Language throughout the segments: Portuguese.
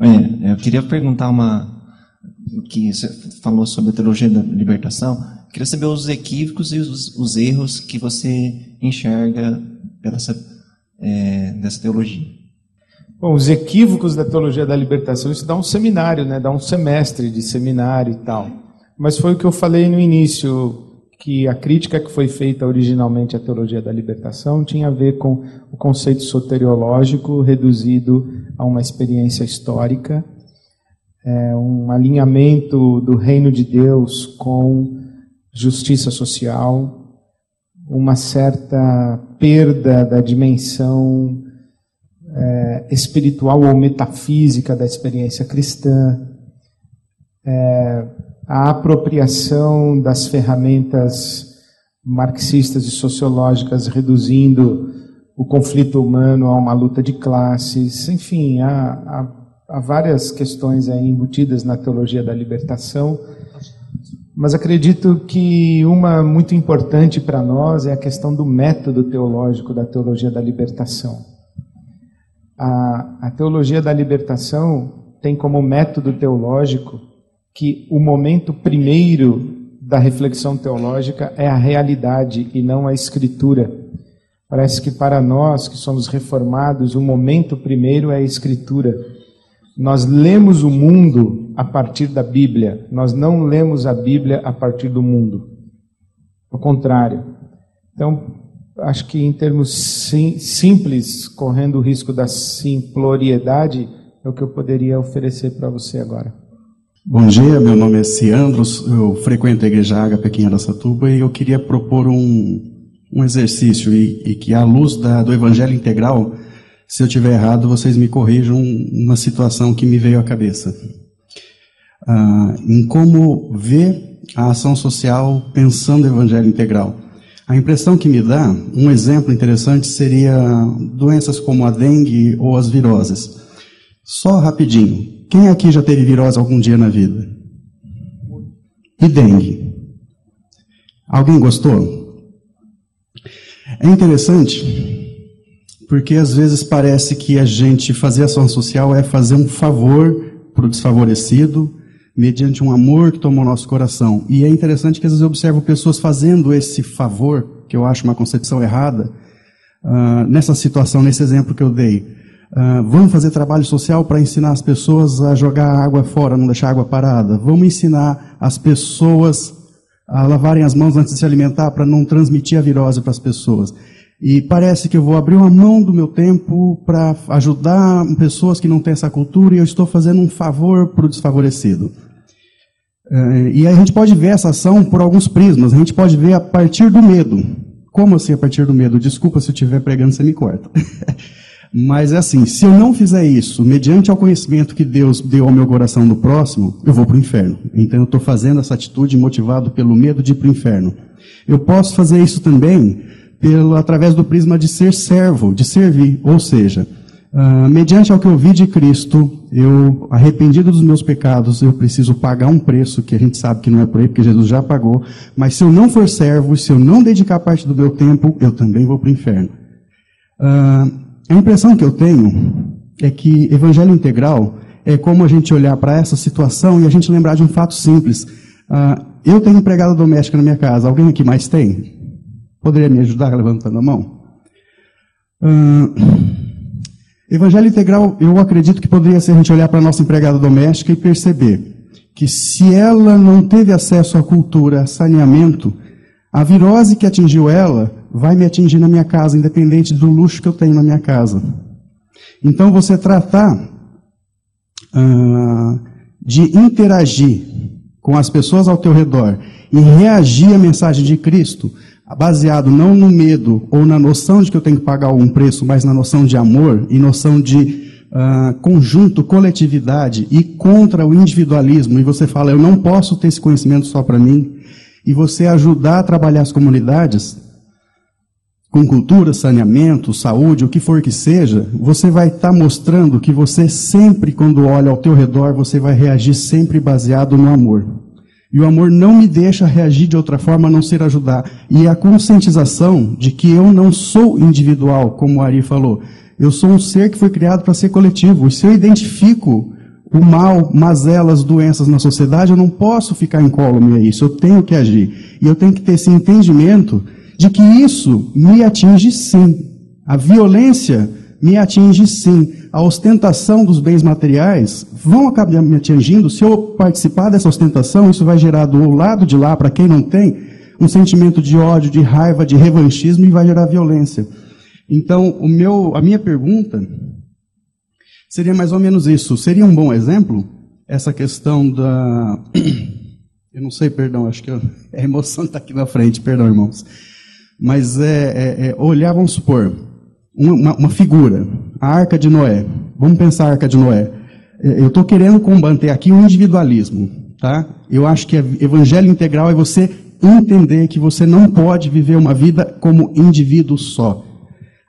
É, eu queria perguntar uma que você falou sobre a teologia da libertação. Eu queria saber os equívocos e os, os erros que você enxerga dessa, é, dessa teologia. Bom, os equívocos da teologia da libertação, isso dá um seminário, né? dá um semestre de seminário e tal. Mas foi o que eu falei no início, que a crítica que foi feita originalmente à teologia da libertação tinha a ver com o conceito soteriológico reduzido a uma experiência histórica, é, um alinhamento do reino de Deus com justiça social, uma certa perda da dimensão é, espiritual ou metafísica da experiência cristã, é, a apropriação das ferramentas marxistas e sociológicas, reduzindo o conflito humano a uma luta de classes, enfim, há, há, há várias questões embutidas na teologia da libertação. Mas acredito que uma muito importante para nós é a questão do método teológico da teologia da libertação. A, a teologia da libertação tem como método teológico que o momento primeiro da reflexão teológica é a realidade e não a escritura. Parece que para nós que somos reformados, o momento primeiro é a escritura. Nós lemos o mundo a partir da Bíblia, nós não lemos a Bíblia a partir do mundo. Ao contrário. Então, acho que em termos sim, simples, correndo o risco da simploriedade, é o que eu poderia oferecer para você agora. Bom dia, meu nome é Ciandros, eu frequento a igreja Ágape aqui em Aracatuba e eu queria propor um, um exercício e, e que à luz da, do Evangelho Integral, se eu tiver errado, vocês me corrijam uma situação que me veio à cabeça. Ah, em como ver a ação social pensando o Evangelho Integral. A impressão que me dá, um exemplo interessante seria doenças como a dengue ou as viroses. Só rapidinho. Quem aqui já teve virose algum dia na vida? E dengue? Alguém gostou? É interessante porque às vezes parece que a gente fazer ação social é fazer um favor para o desfavorecido, mediante um amor que tomou nosso coração. E é interessante que às vezes eu observo pessoas fazendo esse favor, que eu acho uma concepção errada, uh, nessa situação, nesse exemplo que eu dei. Uh, vamos fazer trabalho social para ensinar as pessoas a jogar água fora, não deixar água parada. Vamos ensinar as pessoas a lavarem as mãos antes de se alimentar para não transmitir a virose para as pessoas. E parece que eu vou abrir uma mão do meu tempo para ajudar pessoas que não têm essa cultura e eu estou fazendo um favor para o desfavorecido. É, e a gente pode ver essa ação por alguns prismas. A gente pode ver a partir do medo. Como assim a partir do medo? Desculpa se eu estiver pregando, você me corta. Mas é assim, se eu não fizer isso, mediante ao conhecimento que Deus deu ao meu coração do próximo, eu vou para o inferno. Então eu estou fazendo essa atitude motivado pelo medo de ir para o inferno. Eu posso fazer isso também pelo, através do prisma de ser servo, de servir. Ou seja, Uh, mediante ao que eu vi de Cristo, eu, arrependido dos meus pecados, eu preciso pagar um preço que a gente sabe que não é por aí, porque Jesus já pagou. Mas se eu não for servo, se eu não dedicar parte do meu tempo, eu também vou para o inferno. Uh, a impressão que eu tenho é que evangelho integral é como a gente olhar para essa situação e a gente lembrar de um fato simples. Uh, eu tenho empregada doméstica na minha casa. Alguém aqui mais tem? Poderia me ajudar levantando a mão? Uh, Evangelho integral, eu acredito que poderia ser a gente olhar para a nossa empregada doméstica e perceber que se ela não teve acesso à cultura, a saneamento, a virose que atingiu ela vai me atingir na minha casa, independente do luxo que eu tenho na minha casa. Então, você tratar ah, de interagir com as pessoas ao teu redor e reagir à mensagem de Cristo baseado não no medo ou na noção de que eu tenho que pagar algum preço, mas na noção de amor e noção de uh, conjunto, coletividade e contra o individualismo, e você fala, eu não posso ter esse conhecimento só para mim, e você ajudar a trabalhar as comunidades com cultura, saneamento, saúde, o que for que seja, você vai estar tá mostrando que você sempre, quando olha ao teu redor, você vai reagir sempre baseado no amor. E o amor não me deixa reagir de outra forma a não ser ajudar. E a conscientização de que eu não sou individual, como o Ari falou. Eu sou um ser que foi criado para ser coletivo. E se eu identifico o mal, mazelas, doenças na sociedade, eu não posso ficar incólume a isso, eu tenho que agir. E eu tenho que ter esse entendimento de que isso me atinge sim. A violência me atinge sim. A ostentação dos bens materiais vão acabar me atingindo. Se eu participar dessa ostentação, isso vai gerar do lado de lá, para quem não tem, um sentimento de ódio, de raiva, de revanchismo e vai gerar violência. Então, o meu, a minha pergunta seria mais ou menos isso. Seria um bom exemplo essa questão da. Eu não sei, perdão, acho que a emoção está aqui na frente, perdão, irmãos. Mas é, é, é olhar, vamos supor, uma, uma, figura, a Arca de Noé. Vamos pensar a Arca de Noé. É, eu estou querendo combater aqui o individualismo, tá? Eu acho que evangelho integral é você entender que você não pode viver uma vida como indivíduo só.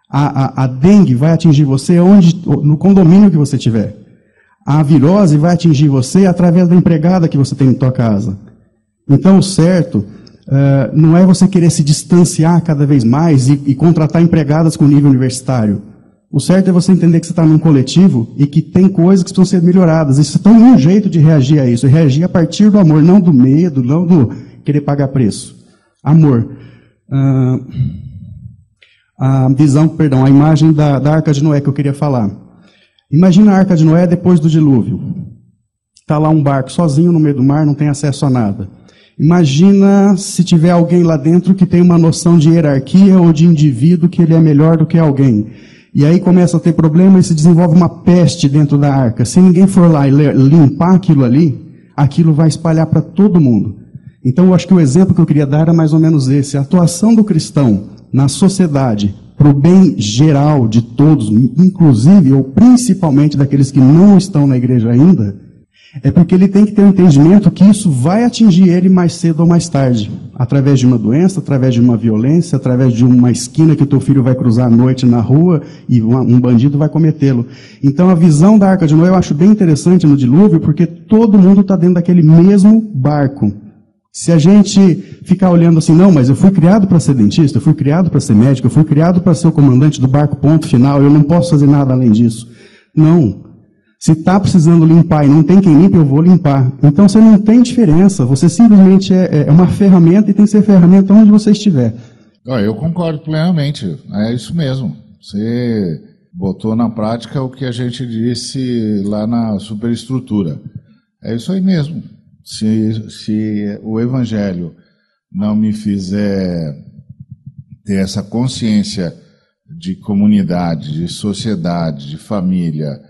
A, a, a dengue vai atingir você onde, no condomínio que você tiver. A virose vai atingir você através da empregada que você tem em sua casa. Então, o certo uh, não é você querer se distanciar cada vez mais e, e contratar empregadas com nível universitário. O certo é você entender que você está num coletivo e que tem coisas que precisam ser melhoradas. E você tem um jeito de reagir a isso. Reagir a partir do amor, não do medo, não do querer pagar preço. Amor. Uh, a visão, perdão, a imagem da, da arca de Noé que eu queria falar. Imagina a arca de Noé depois do dilúvio. Está lá um barco sozinho no meio do mar, não tem acesso a nada. Imagina se tiver alguém lá dentro que tem uma noção de hierarquia ou de indivíduo que ele é melhor do que alguém. E aí começa a ter problema e se desenvolve uma peste dentro da arca. Se ninguém for lá e limpar aquilo ali, aquilo vai espalhar para todo mundo. Então eu acho que o exemplo que eu queria dar era mais ou menos esse. A atuação do cristão na sociedade, para o bem geral de todos, inclusive ou principalmente daqueles que não estão na igreja ainda, é porque ele tem que ter um entendimento que isso vai atingir ele mais cedo ou mais tarde, através de uma doença, através de uma violência, através de uma esquina que o teu filho vai cruzar à noite na rua e um bandido vai cometê-lo. Então a visão da Arca de Noé eu acho bem interessante no dilúvio, porque todo mundo está dentro daquele mesmo barco. Se a gente ficar olhando assim, não, mas eu fui criado para ser dentista, eu fui criado para ser médico, eu fui criado para ser o comandante do barco, ponto final, eu não posso fazer nada além disso. Não. Se está precisando limpar e não tem quem limpe, eu vou limpar. Então você não tem diferença, você simplesmente é, é uma ferramenta e tem que ser ferramenta onde você estiver. Eu concordo plenamente, é isso mesmo. Você botou na prática o que a gente disse lá na superestrutura. É isso aí mesmo se, se o Evangelho não me fizer ter essa consciência de comunidade, de sociedade, de família,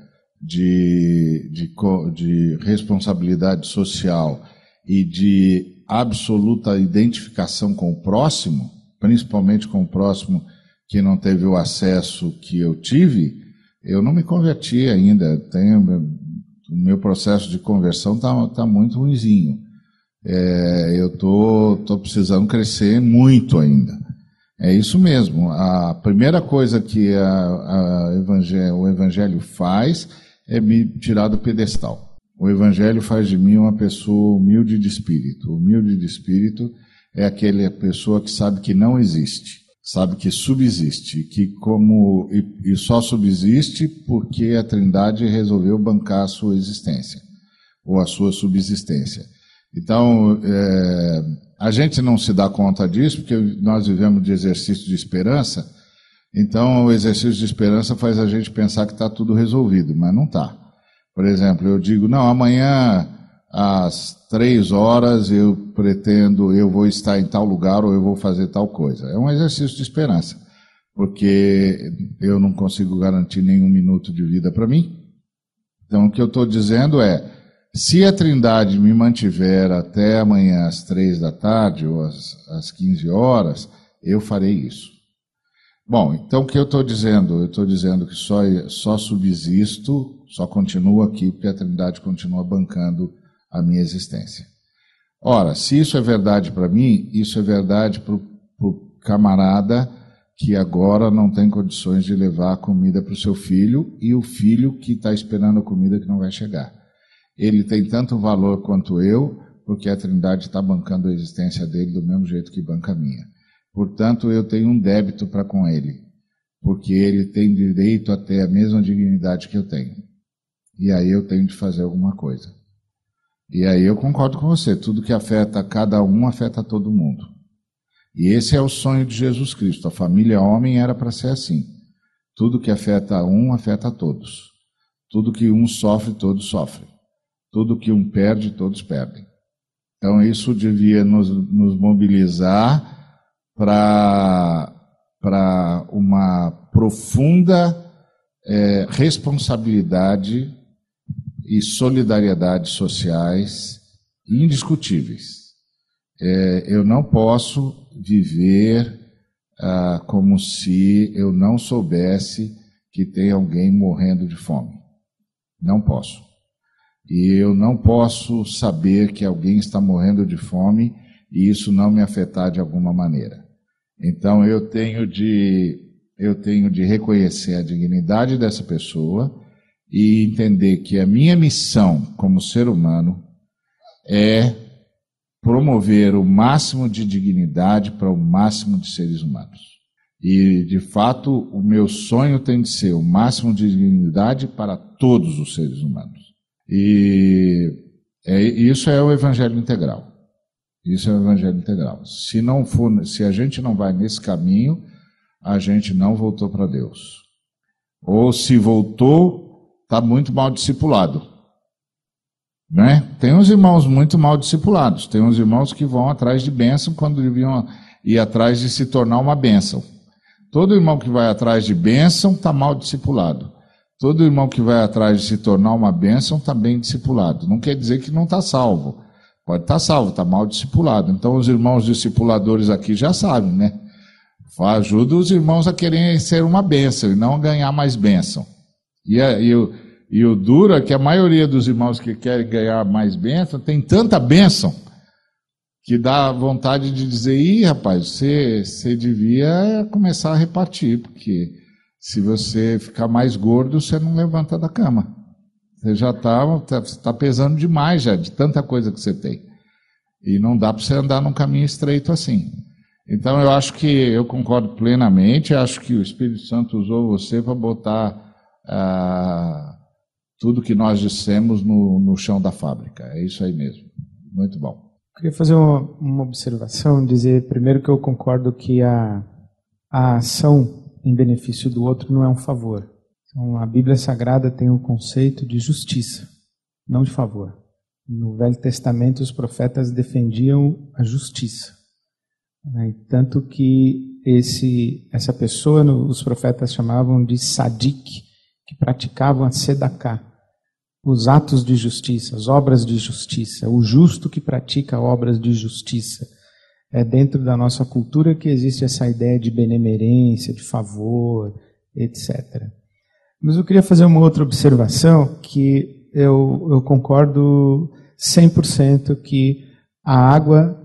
de, de, de responsabilidade social e de absoluta identificação com o próximo, principalmente com o próximo que não teve o acesso que eu tive, eu não me converti ainda. Tenho o meu processo de conversão está tá muito ruimzinho. É, eu tô, tô precisando crescer muito ainda. É isso mesmo. A primeira coisa que a, a evangelho, o Evangelho faz é me tirar do pedestal. O Evangelho faz de mim uma pessoa humilde de espírito. Humilde de espírito é aquela pessoa que sabe que não existe sabe que subsiste, que como e, e, só subsiste porque a Trindade resolveu bancar a sua existência ou a sua subsistência. Então, é, a gente não se dá conta disso porque nós vivemos de exercício de esperança. Então, o exercício de esperança faz a gente pensar que está tudo resolvido, mas não está. Por exemplo, eu digo, não, amanhã às três horas eu pretendo, eu vou estar em tal lugar ou eu vou fazer tal coisa. É um exercício de esperança, porque eu não consigo garantir nenhum minuto de vida para mim. Então, o que eu estou dizendo é, se a Trindade me mantiver até amanhã às três da tarde ou às, 15 horas, eu farei isso. Bom, então o que eu estou dizendo? Eu estou dizendo que só, só subsisto, só continuo aqui porque a Trindade continua bancando a minha existência. Ora, se isso é verdade para mim, isso é verdade para o camarada que agora não tem condições de levar a comida para o seu filho e o filho que está esperando a comida que não vai chegar. Ele tem tanto valor quanto eu, porque a Trindade está bancando a existência dele do mesmo jeito que banca a minha. Portanto, eu tenho um débito para com ele, porque ele tem direito a ter a mesma dignidade que eu tenho. E aí eu tenho de fazer alguma coisa. E aí eu concordo com você, tudo que afeta cada um afeta todo mundo. E esse é o sonho de Jesus Cristo. A família homem era para ser assim. Tudo que afeta um afeta todos. Tudo que um sofre, todos sofrem. Tudo que um perde, todos perdem. Então isso devia nos, nos mobilizar para uma profunda é, responsabilidade e solidariedade sociais indiscutíveis. É, eu não posso viver ah, como se eu não soubesse que tem alguém morrendo de fome. Não posso. E eu não posso saber que alguém está morrendo de fome e isso não me afetar de alguma maneira. Então eu tenho de eu tenho de reconhecer a dignidade dessa pessoa e entender que a minha missão como ser humano é promover o máximo de dignidade para o máximo de seres humanos. E, de fato, o meu sonho tem de ser o máximo de dignidade para todos os seres humanos. E é, isso é o evangelho integral. Isso é o evangelho integral. Se não for, se a gente não vai nesse caminho, a gente não voltou para Deus. Ou se voltou, está muito mal discipulado. Né? Tem uns irmãos muito mal discipulados, tem uns irmãos que vão atrás de bênção quando deviam ir atrás de se tornar uma bênção. Todo irmão que vai atrás de bênção está mal discipulado. Todo irmão que vai atrás de se tornar uma bênção está bem discipulado. Não quer dizer que não está salvo. Pode estar tá salvo, está mal discipulado. Então os irmãos discipuladores aqui já sabem, né? Ajuda os irmãos a querem ser uma bênção e não ganhar mais bênção. E, e, o, e o duro é que a maioria dos irmãos que querem ganhar mais bênção tem tanta bênção que dá vontade de dizer: ih, rapaz, você, você devia começar a repartir, porque se você ficar mais gordo, você não levanta da cama. Você já está tá, tá pesando demais já, de tanta coisa que você tem. E não dá para você andar num caminho estreito assim. Então eu acho que eu concordo plenamente, acho que o Espírito Santo usou você para botar ah, tudo que nós dissemos no, no chão da fábrica. É isso aí mesmo. Muito bom. Queria fazer uma, uma observação, dizer primeiro que eu concordo que a, a ação em benefício do outro não é um favor. Então, a Bíblia Sagrada tem o conceito de justiça, não de favor. No Velho Testamento, os profetas defendiam a justiça. Né? Tanto que esse, essa pessoa, os profetas chamavam de sadik, que praticavam a sedaká, os atos de justiça, as obras de justiça, o justo que pratica obras de justiça. É dentro da nossa cultura que existe essa ideia de benemerência, de favor, etc. Mas eu queria fazer uma outra observação que eu, eu concordo 100% que a água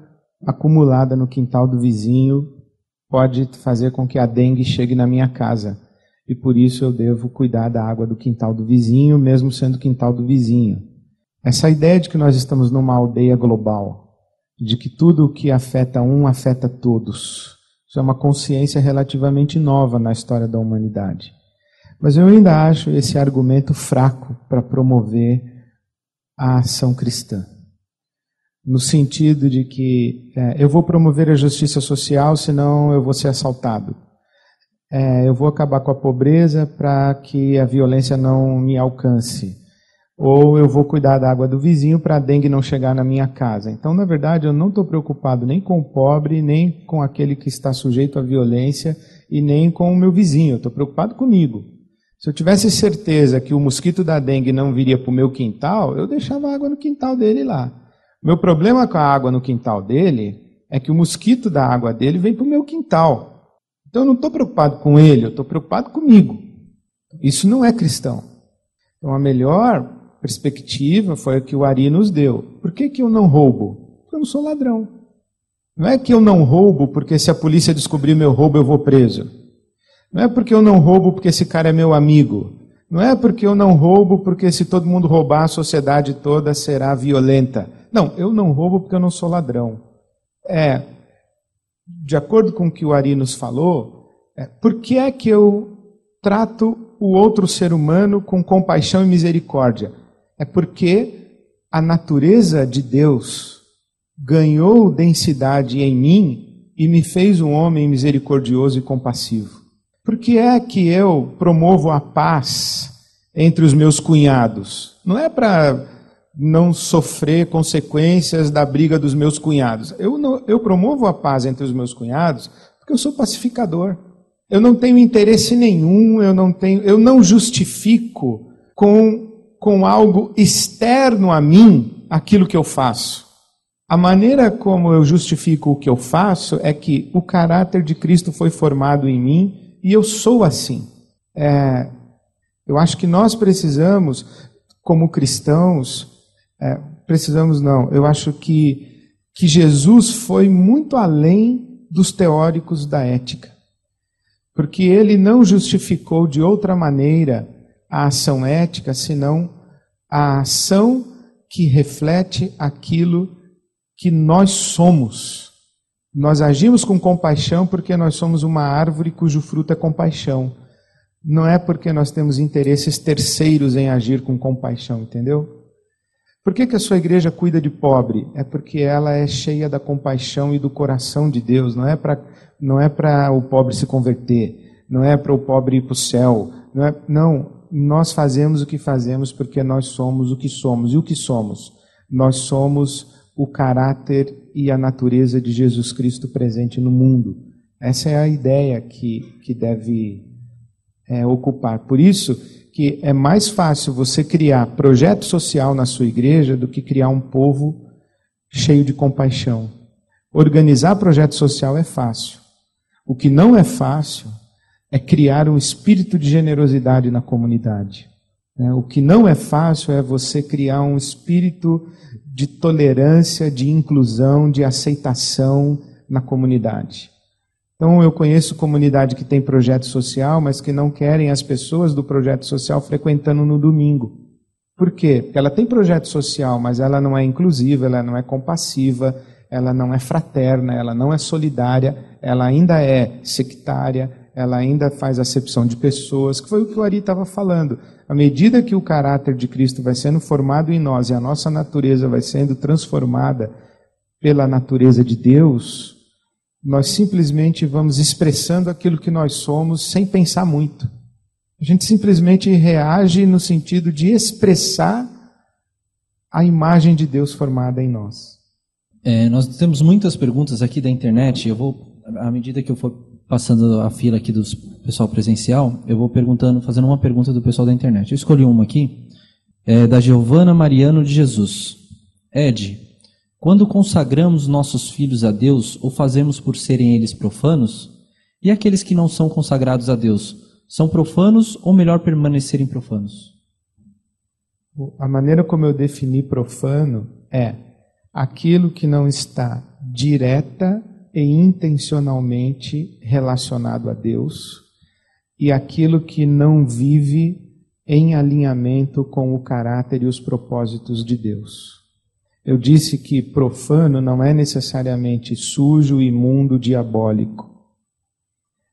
acumulada no quintal do vizinho pode fazer com que a dengue chegue na minha casa. E por isso eu devo cuidar da água do quintal do vizinho, mesmo sendo quintal do vizinho. Essa ideia de que nós estamos numa aldeia global, de que tudo o que afeta um afeta todos, isso é uma consciência relativamente nova na história da humanidade. Mas eu ainda acho esse argumento fraco para promover a ação cristã. No sentido de que é, eu vou promover a justiça social, senão eu vou ser assaltado. É, eu vou acabar com a pobreza para que a violência não me alcance. Ou eu vou cuidar da água do vizinho para a dengue não chegar na minha casa. Então, na verdade, eu não estou preocupado nem com o pobre, nem com aquele que está sujeito à violência e nem com o meu vizinho. Eu estou preocupado comigo. Se eu tivesse certeza que o mosquito da dengue não viria para o meu quintal, eu deixava água no quintal dele lá. Meu problema com a água no quintal dele é que o mosquito da água dele vem para o meu quintal. Então eu não estou preocupado com ele, eu estou preocupado comigo. Isso não é cristão. Então a melhor perspectiva foi a que o Ari nos deu. Por que, que eu não roubo? Porque eu não sou ladrão. Não é que eu não roubo porque se a polícia descobrir meu roubo eu vou preso. Não é porque eu não roubo porque esse cara é meu amigo. Não é porque eu não roubo porque se todo mundo roubar a sociedade toda será violenta. Não, eu não roubo porque eu não sou ladrão. É, de acordo com o que o Ari nos falou, é, por que é que eu trato o outro ser humano com compaixão e misericórdia? É porque a natureza de Deus ganhou densidade em mim e me fez um homem misericordioso e compassivo. Por que é que eu promovo a paz entre os meus cunhados? Não é para não sofrer consequências da briga dos meus cunhados. Eu, não, eu promovo a paz entre os meus cunhados porque eu sou pacificador. Eu não tenho interesse nenhum, eu não tenho, eu não justifico com, com algo externo a mim aquilo que eu faço. A maneira como eu justifico o que eu faço é que o caráter de Cristo foi formado em mim e eu sou assim. É, eu acho que nós precisamos, como cristãos, é, precisamos não, eu acho que, que Jesus foi muito além dos teóricos da ética. Porque ele não justificou de outra maneira a ação ética, senão a ação que reflete aquilo que nós somos. Nós agimos com compaixão porque nós somos uma árvore cujo fruto é compaixão. Não é porque nós temos interesses terceiros em agir com compaixão, entendeu? Por que, que a sua igreja cuida de pobre? É porque ela é cheia da compaixão e do coração de Deus. Não é para não é para o pobre se converter, não é para o pobre ir para o céu. Não, é, não, nós fazemos o que fazemos porque nós somos o que somos. E o que somos? Nós somos o caráter e a natureza de Jesus Cristo presente no mundo. Essa é a ideia que, que deve é, ocupar. Por isso, que é mais fácil você criar projeto social na sua igreja do que criar um povo cheio de compaixão. Organizar projeto social é fácil. O que não é fácil é criar um espírito de generosidade na comunidade. Né? O que não é fácil é você criar um espírito de tolerância, de inclusão, de aceitação na comunidade. Então, eu conheço comunidade que tem projeto social, mas que não querem as pessoas do projeto social frequentando no domingo. Por quê? Porque ela tem projeto social, mas ela não é inclusiva, ela não é compassiva, ela não é fraterna, ela não é solidária, ela ainda é sectária, ela ainda faz acepção de pessoas, que foi o que o Ari estava falando. À medida que o caráter de Cristo vai sendo formado em nós e a nossa natureza vai sendo transformada pela natureza de Deus, nós simplesmente vamos expressando aquilo que nós somos sem pensar muito. A gente simplesmente reage no sentido de expressar a imagem de Deus formada em nós. É, nós temos muitas perguntas aqui da internet. Eu vou, à medida que eu for passando a fila aqui do pessoal presencial, eu vou perguntando, fazendo uma pergunta do pessoal da internet. Eu escolhi uma aqui, é da Giovana Mariano de Jesus. Ed, quando consagramos nossos filhos a Deus, ou fazemos por serem eles profanos? E aqueles que não são consagrados a Deus, são profanos ou melhor permanecerem profanos? A maneira como eu defini profano é aquilo que não está direta e intencionalmente relacionado a Deus e aquilo que não vive em alinhamento com o caráter e os propósitos de Deus. Eu disse que profano não é necessariamente sujo, imundo, diabólico.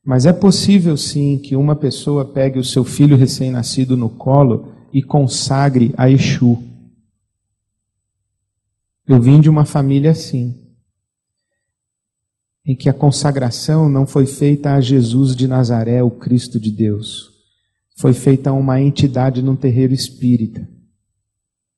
Mas é possível sim que uma pessoa pegue o seu filho recém-nascido no colo e consagre a Exu. Eu vim de uma família assim, em que a consagração não foi feita a Jesus de Nazaré, o Cristo de Deus. Foi feita a uma entidade num terreiro espírita.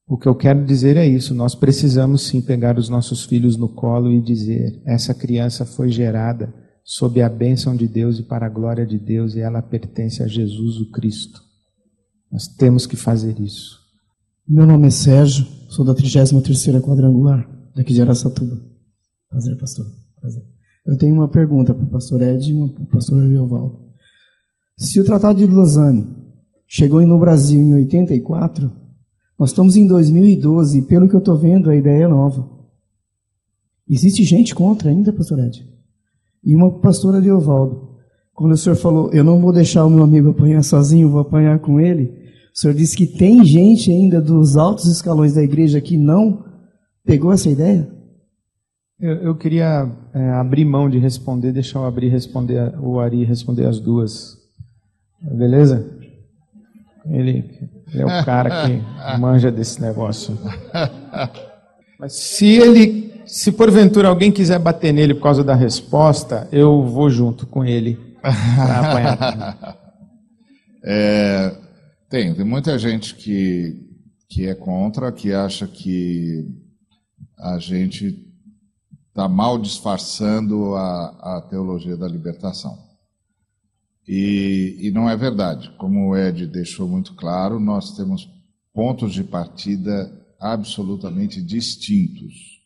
O que eu quero dizer é isso: nós precisamos sim pegar os nossos filhos no colo e dizer: essa criança foi gerada sob a bênção de Deus e para a glória de Deus, e ela pertence a Jesus o Cristo. Nós temos que fazer isso. Meu nome é Sérgio, sou da 33ª Quadrangular, daqui de Aracatuba. Prazer, pastor. Prazer. Eu tenho uma pergunta para o pastor Ed e para o pastor Evaldo. Se o Tratado de Lausanne chegou no Brasil em 84, nós estamos em 2012 e, pelo que eu estou vendo, a ideia é nova. Existe gente contra ainda, pastor Ed? E uma pastora de Ovaldo. Quando o senhor falou, eu não vou deixar o meu amigo apanhar sozinho, vou apanhar com ele, o senhor disse que tem gente ainda dos altos escalões da igreja que não pegou essa ideia? Eu, eu queria é, abrir mão de responder, deixar o Ari responder, o Ari responder as duas. Beleza? Ele, ele é o cara que manja desse negócio. Mas se ele, se porventura alguém quiser bater nele por causa da resposta, eu vou junto com ele para apanhar. É, tem, tem muita gente que, que é contra, que acha que a gente está mal disfarçando a, a teologia da libertação. E, e não é verdade. Como o Ed deixou muito claro, nós temos pontos de partida absolutamente distintos.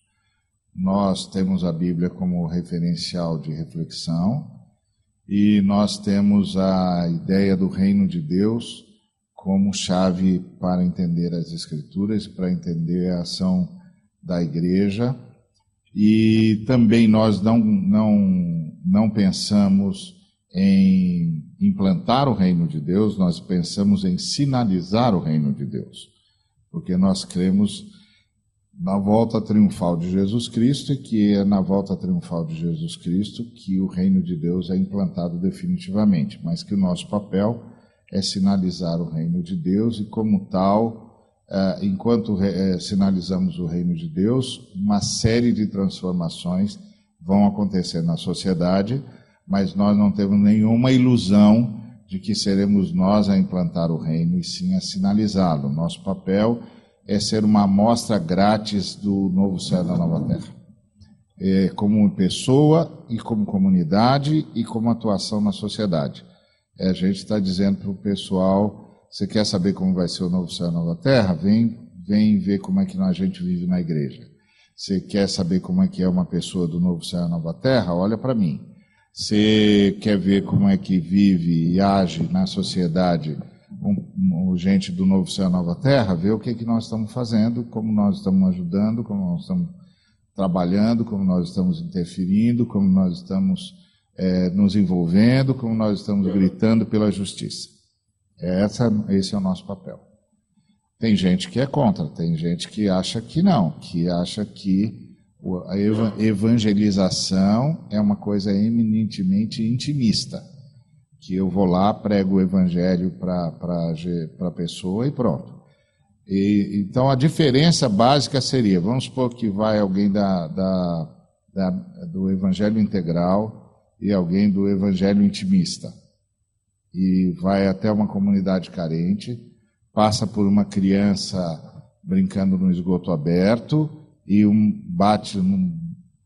Nós temos a Bíblia como referencial de reflexão e nós temos a ideia do reino de Deus como chave para entender as Escrituras, para entender a ação da igreja. E também nós não, não, não pensamos em implantar o reino de Deus, nós pensamos em sinalizar o reino de Deus, porque nós cremos na volta triunfal de Jesus Cristo e que é na volta triunfal de Jesus Cristo que o reino de Deus é implantado definitivamente, mas que o nosso papel é sinalizar o reino de Deus e, como tal, enquanto eh, sinalizamos o reino de Deus, uma série de transformações vão acontecer na sociedade, mas nós não temos nenhuma ilusão de que seremos nós a implantar o reino e sim a sinalizá-lo. Nosso papel é ser uma amostra grátis do novo céu da nova terra. É, como pessoa e como comunidade e como atuação na sociedade. É, a gente está dizendo para o pessoal: você quer saber como vai ser o novo céu e a nova terra? Vem, vem ver como é que a gente vive na igreja. Você quer saber como é que é uma pessoa do novo céu e nova terra? Olha para mim. Você quer ver como é que vive e age na sociedade um, gente do novo céu e nova terra? Vê o que, que nós estamos fazendo, como nós estamos ajudando, como nós estamos trabalhando, como nós estamos interferindo, como nós estamos é, nos envolvendo, como nós estamos gritando pela justiça. Essa, esse é o nosso papel. Tem gente que é contra, tem gente que acha que não, que acha que a evangelização é uma coisa eminentemente intimista, que eu vou lá, prego o evangelho para a pessoa e pronto. E, então a diferença básica seria, vamos supor que vai alguém da, da, da do evangelho integral, e alguém do evangelho intimista. E vai até uma comunidade carente, passa por uma criança brincando no esgoto aberto e um bate num,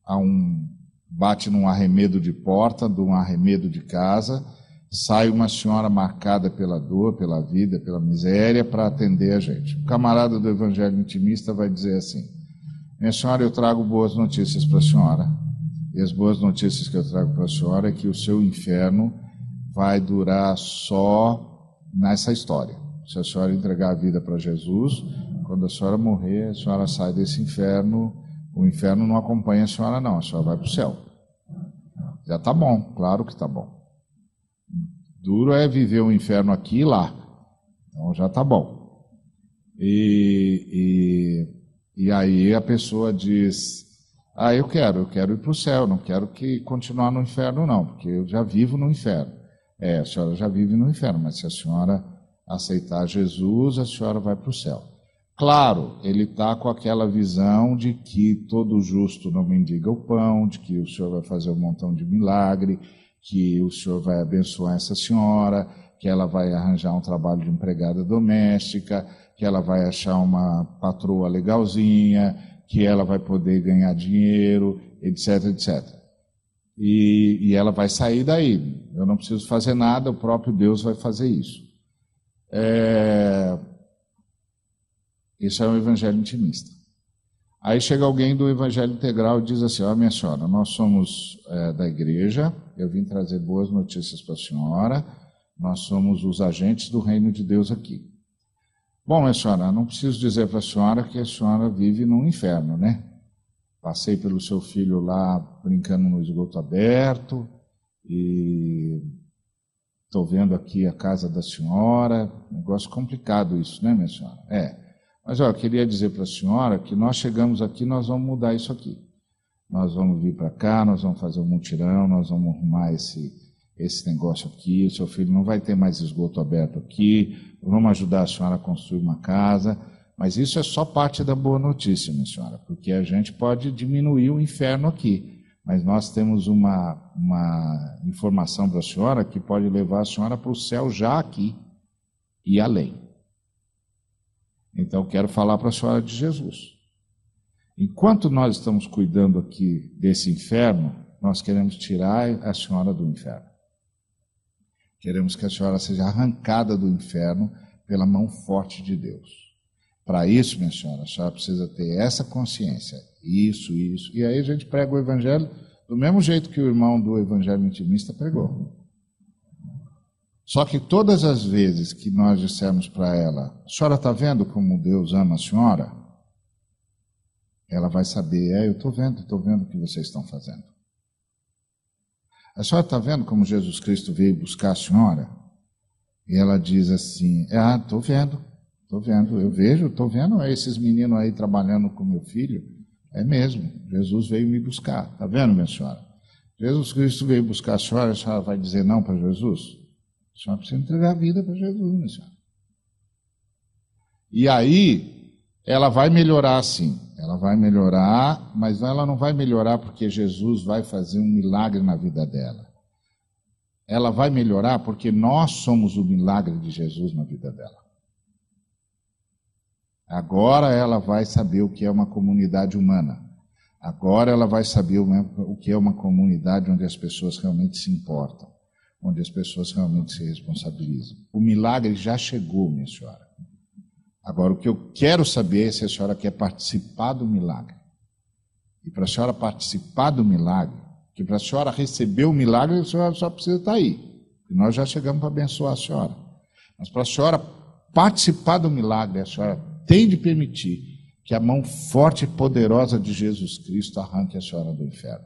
a um bate num arremedo de porta, de um arremedo de casa, sai uma senhora marcada pela dor, pela vida, pela miséria para atender a gente. O camarada do evangelho intimista vai dizer assim: Minha senhora, eu trago boas notícias para a senhora. E as boas notícias que eu trago para a senhora é que o seu inferno vai durar só nessa história. Se a senhora entregar a vida para Jesus, quando a senhora morrer, a senhora sai desse inferno. O inferno não acompanha a senhora, não. A senhora vai para o céu. Já está bom, claro que está bom. Duro é viver o inferno aqui e lá. Então já está bom. E, e, e aí a pessoa diz: ah, eu quero, eu quero ir para o céu, não quero que continuar no inferno, não, porque eu já vivo no inferno. É, a senhora já vive no inferno, mas se a senhora aceitar Jesus, a senhora vai para o céu. Claro, ele está com aquela visão de que todo justo não mendiga o pão, de que o senhor vai fazer um montão de milagre, que o senhor vai abençoar essa senhora, que ela vai arranjar um trabalho de empregada doméstica, que ela vai achar uma patroa legalzinha, que ela vai poder ganhar dinheiro, etc, etc. E, e ela vai sair daí. Eu não preciso fazer nada, o próprio Deus vai fazer isso. É... Isso é um evangelho intimista. Aí chega alguém do Evangelho Integral e diz assim: Ó, oh, minha senhora, nós somos é, da igreja, eu vim trazer boas notícias para a senhora, nós somos os agentes do reino de Deus aqui. Bom, minha senhora, não preciso dizer para a senhora que a senhora vive num inferno, né? Passei pelo seu filho lá brincando no esgoto aberto e estou vendo aqui a casa da senhora. Negócio complicado isso, né, minha senhora? É. Mas, ó, eu queria dizer para a senhora que nós chegamos aqui, nós vamos mudar isso aqui. Nós vamos vir para cá, nós vamos fazer um mutirão, nós vamos arrumar esse, esse negócio aqui, o seu filho não vai ter mais esgoto aberto aqui, vamos ajudar a senhora a construir uma casa. Mas isso é só parte da boa notícia, minha senhora, porque a gente pode diminuir o inferno aqui. Mas nós temos uma, uma informação para a senhora que pode levar a senhora para o céu já aqui e além. Então, quero falar para a senhora de Jesus. Enquanto nós estamos cuidando aqui desse inferno, nós queremos tirar a senhora do inferno. Queremos que a senhora seja arrancada do inferno pela mão forte de Deus. Para isso, minha senhora, a senhora precisa ter essa consciência. Isso, isso. E aí a gente prega o evangelho do mesmo jeito que o irmão do evangelho intimista pregou. Só que todas as vezes que nós dissemos para ela, a senhora está vendo como Deus ama a senhora? Ela vai saber, é, eu estou vendo, estou vendo o que vocês estão fazendo. A senhora está vendo como Jesus Cristo veio buscar a senhora? E ela diz assim, ah, estou vendo. Estou vendo, eu vejo, estou vendo esses meninos aí trabalhando com meu filho. É mesmo, Jesus veio me buscar. Está vendo, minha senhora? Jesus Cristo veio buscar a senhora, a senhora vai dizer não para Jesus? A senhora precisa entregar a vida para Jesus, minha senhora. E aí, ela vai melhorar sim. Ela vai melhorar, mas ela não vai melhorar porque Jesus vai fazer um milagre na vida dela. Ela vai melhorar porque nós somos o milagre de Jesus na vida dela. Agora ela vai saber o que é uma comunidade humana. Agora ela vai saber o que é uma comunidade onde as pessoas realmente se importam, onde as pessoas realmente se responsabilizam. O milagre já chegou, minha senhora. Agora, o que eu quero saber é se a senhora quer participar do milagre. E para a senhora participar do milagre, que para a senhora receber o milagre, a senhora só precisa estar aí. E nós já chegamos para abençoar a senhora. Mas para a senhora participar do milagre, a senhora tem de permitir que a mão forte e poderosa de Jesus Cristo arranque a senhora do inferno.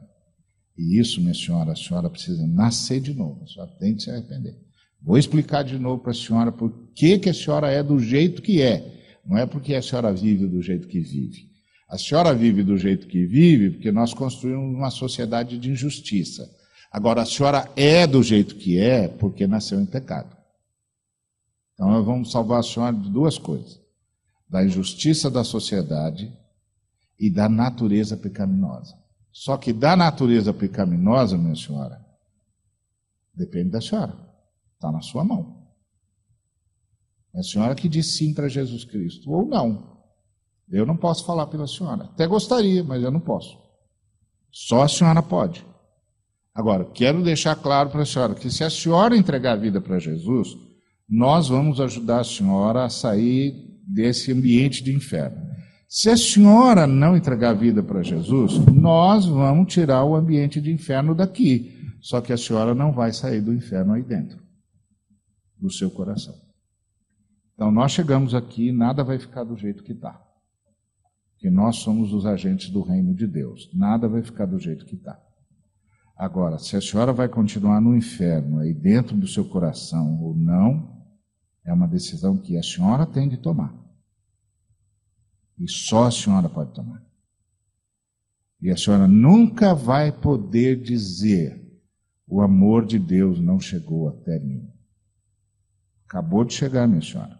E isso, minha senhora, a senhora precisa nascer de novo, a senhora tem de se arrepender. Vou explicar de novo para a senhora por que, que a senhora é do jeito que é. Não é porque a senhora vive do jeito que vive. A senhora vive do jeito que vive porque nós construímos uma sociedade de injustiça. Agora, a senhora é do jeito que é porque nasceu em pecado. Então, nós vamos salvar a senhora de duas coisas da injustiça da sociedade e da natureza pecaminosa. Só que da natureza pecaminosa, minha senhora, depende da senhora. Está na sua mão. É a senhora que diz sim para Jesus Cristo, ou não. Eu não posso falar pela senhora. Até gostaria, mas eu não posso. Só a senhora pode. Agora, quero deixar claro para a senhora que se a senhora entregar a vida para Jesus, nós vamos ajudar a senhora a sair desse ambiente de inferno. Se a senhora não entregar a vida para Jesus, nós vamos tirar o ambiente de inferno daqui. Só que a senhora não vai sair do inferno aí dentro, do seu coração. Então nós chegamos aqui, nada vai ficar do jeito que está. Porque nós somos os agentes do reino de Deus. Nada vai ficar do jeito que está. Agora, se a senhora vai continuar no inferno aí dentro do seu coração ou não, é uma decisão que a senhora tem de tomar. E só a senhora pode tomar. E a senhora nunca vai poder dizer: o amor de Deus não chegou até mim. Acabou de chegar, minha senhora.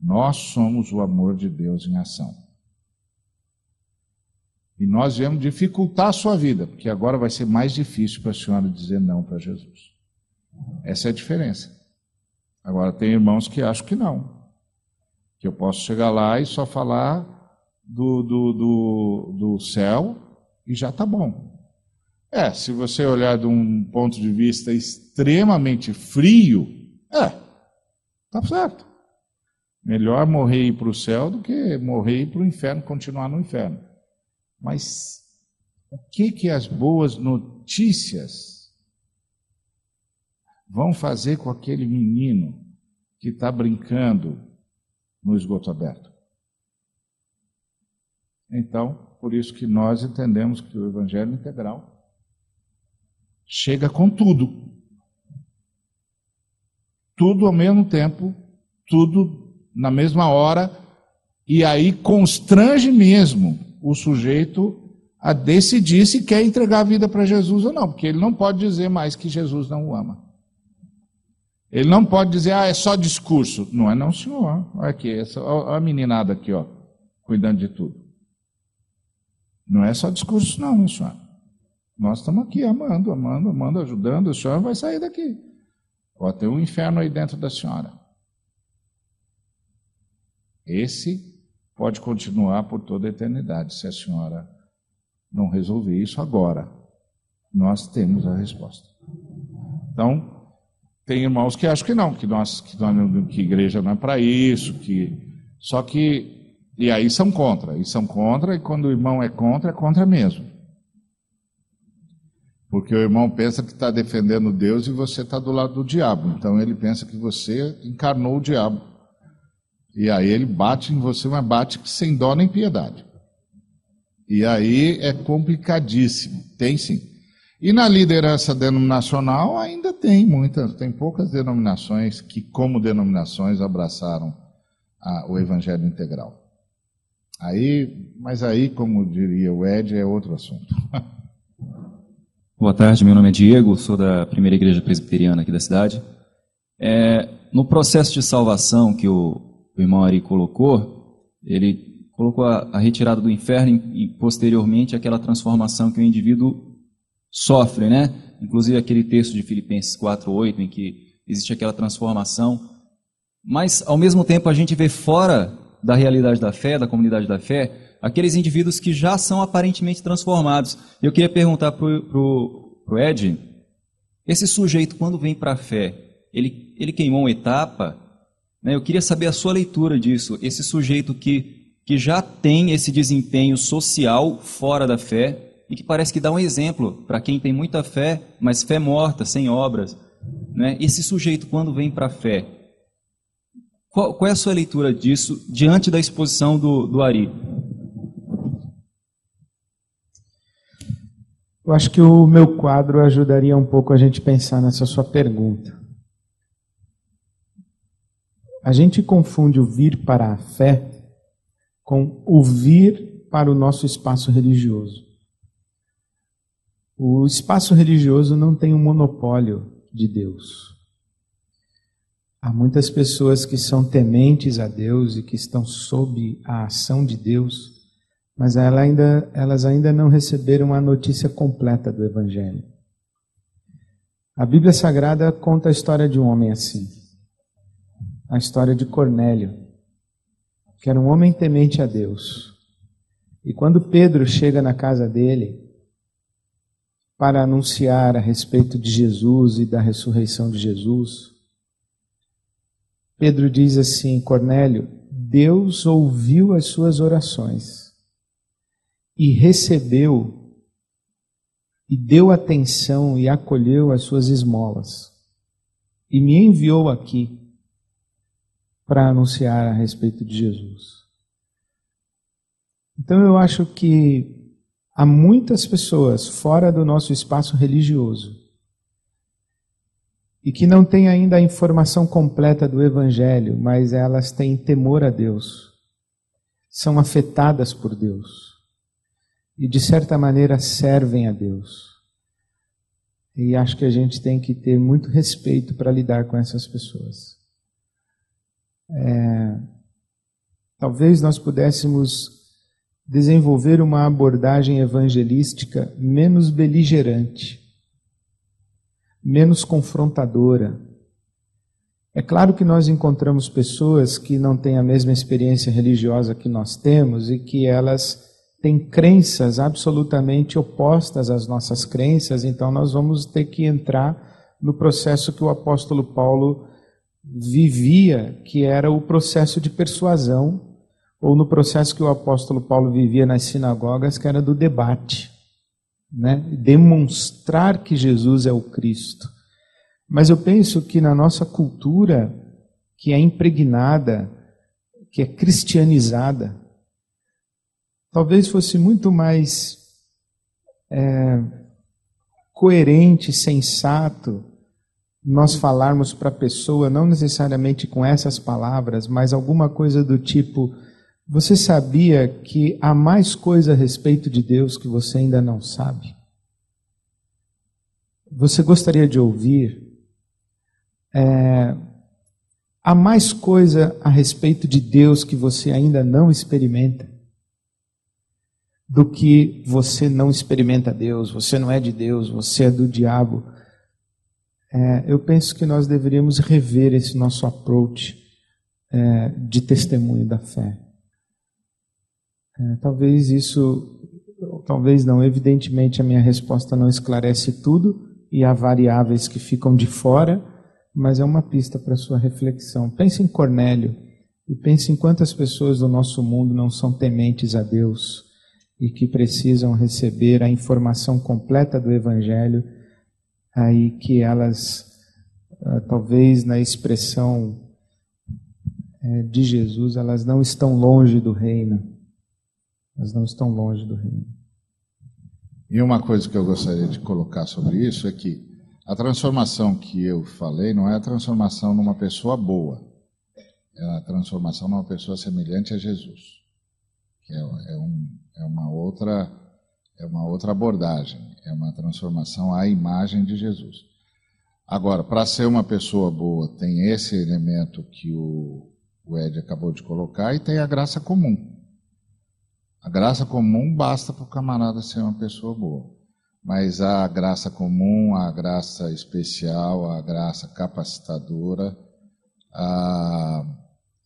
Nós somos o amor de Deus em ação. E nós viemos dificultar a sua vida, porque agora vai ser mais difícil para a senhora dizer não para Jesus. Essa é a diferença. Agora, tem irmãos que acham que não. Que eu posso chegar lá e só falar do, do, do, do céu e já está bom. É, se você olhar de um ponto de vista extremamente frio, é, tá certo. Melhor morrer e ir para o céu do que morrer e ir para o inferno, continuar no inferno. Mas o que que as boas notícias vão fazer com aquele menino que está brincando no esgoto aberto? Então, por isso que nós entendemos que o Evangelho integral chega com tudo. Tudo ao mesmo tempo, tudo na mesma hora, e aí constrange mesmo o sujeito a decidir se quer entregar a vida para Jesus ou não, porque ele não pode dizer mais que Jesus não o ama. Ele não pode dizer, ah, é só discurso. Não é não, senhor. Olha aqui, essa, olha a meninada aqui, ó, cuidando de tudo. Não é só discurso, não, senhor. Nós estamos aqui amando, amando, amando, ajudando. O senhor vai sair daqui. Ó, tem um inferno aí dentro da senhora. Esse pode continuar por toda a eternidade, se a senhora não resolver isso agora. Nós temos a resposta. Então, tem irmãos que acham que não, que nós, que, nós, que igreja não é para isso, que só que e aí são contra, e são contra, e quando o irmão é contra, é contra mesmo. Porque o irmão pensa que está defendendo Deus e você está do lado do diabo. Então ele pensa que você encarnou o diabo. E aí ele bate em você, mas bate sem dó nem piedade. E aí é complicadíssimo. Tem sim. E na liderança denominacional ainda tem muitas, tem poucas denominações que, como denominações, abraçaram a, o evangelho integral. Aí, mas aí, como diria o Ed, é outro assunto. Boa tarde, meu nome é Diego, sou da primeira igreja presbiteriana aqui da cidade. É, no processo de salvação que o, o irmão Ari colocou, ele colocou a, a retirada do inferno e posteriormente aquela transformação que o indivíduo sofre, né? Inclusive aquele texto de Filipenses 4:8 em que existe aquela transformação. Mas ao mesmo tempo a gente vê fora da realidade da fé, da comunidade da fé, aqueles indivíduos que já são aparentemente transformados. Eu queria perguntar para o Ed, esse sujeito, quando vem para a fé, ele, ele queimou uma etapa? Né? Eu queria saber a sua leitura disso. Esse sujeito que, que já tem esse desempenho social fora da fé e que parece que dá um exemplo para quem tem muita fé, mas fé morta, sem obras. Né? Esse sujeito, quando vem para a fé, qual, qual, é a sua leitura disso diante da exposição do, do Ari? Eu acho que o meu quadro ajudaria um pouco a gente pensar nessa sua pergunta. A gente confunde o vir para a fé com o vir para o nosso espaço religioso. O espaço religioso não tem um monopólio de Deus. Há muitas pessoas que são tementes a Deus e que estão sob a ação de Deus mas ela ainda, elas ainda não receberam a notícia completa do Evangelho. A Bíblia Sagrada conta a história de um homem assim. A história de Cornélio, que era um homem temente a Deus. E quando Pedro chega na casa dele para anunciar a respeito de Jesus e da ressurreição de Jesus, Pedro diz assim: Cornélio, Deus ouviu as suas orações e recebeu e deu atenção e acolheu as suas esmolas e me enviou aqui para anunciar a respeito de Jesus. Então eu acho que há muitas pessoas fora do nosso espaço religioso e que não têm ainda a informação completa do Evangelho, mas elas têm temor a Deus, são afetadas por Deus e de certa maneira servem a Deus. E acho que a gente tem que ter muito respeito para lidar com essas pessoas. É, talvez nós pudéssemos desenvolver uma abordagem evangelística menos beligerante, menos confrontadora. É claro que nós encontramos pessoas que não têm a mesma experiência religiosa que nós temos e que elas tem crenças absolutamente opostas às nossas crenças, então nós vamos ter que entrar no processo que o apóstolo Paulo vivia, que era o processo de persuasão, ou no processo que o apóstolo Paulo vivia nas sinagogas, que era do debate, né? demonstrar que Jesus é o Cristo. Mas eu penso que na nossa cultura, que é impregnada, que é cristianizada, talvez fosse muito mais é, coerente, sensato, nós falarmos para a pessoa, não necessariamente com essas palavras, mas alguma coisa do tipo: Você sabia que há mais coisa a respeito de Deus que você ainda não sabe? Você gostaria de ouvir? É, há mais coisa a respeito de Deus que você ainda não experimenta do que você não experimenta Deus, você não é de Deus, você é do diabo. É, eu penso que nós deveríamos rever esse nosso approach é, de testemunho da fé. É, talvez isso, talvez não, evidentemente a minha resposta não esclarece tudo e há variáveis que ficam de fora, mas é uma pista para sua reflexão. Pense em Cornélio e pense em quantas pessoas do nosso mundo não são tementes a Deus e que precisam receber a informação completa do Evangelho, aí que elas, ah, talvez na expressão é, de Jesus, elas não estão longe do reino mas não estão longe do reino. E uma coisa que eu gostaria de colocar sobre isso é que a transformação que eu falei não é a transformação numa pessoa boa, é a transformação numa pessoa semelhante a Jesus, que é, é, um, é uma outra é uma outra abordagem, é uma transformação à imagem de Jesus. Agora, para ser uma pessoa boa, tem esse elemento que o, o Ed acabou de colocar e tem a graça comum. A graça comum basta para o camarada ser uma pessoa boa. Mas a graça comum, a graça especial, a graça capacitadora, a,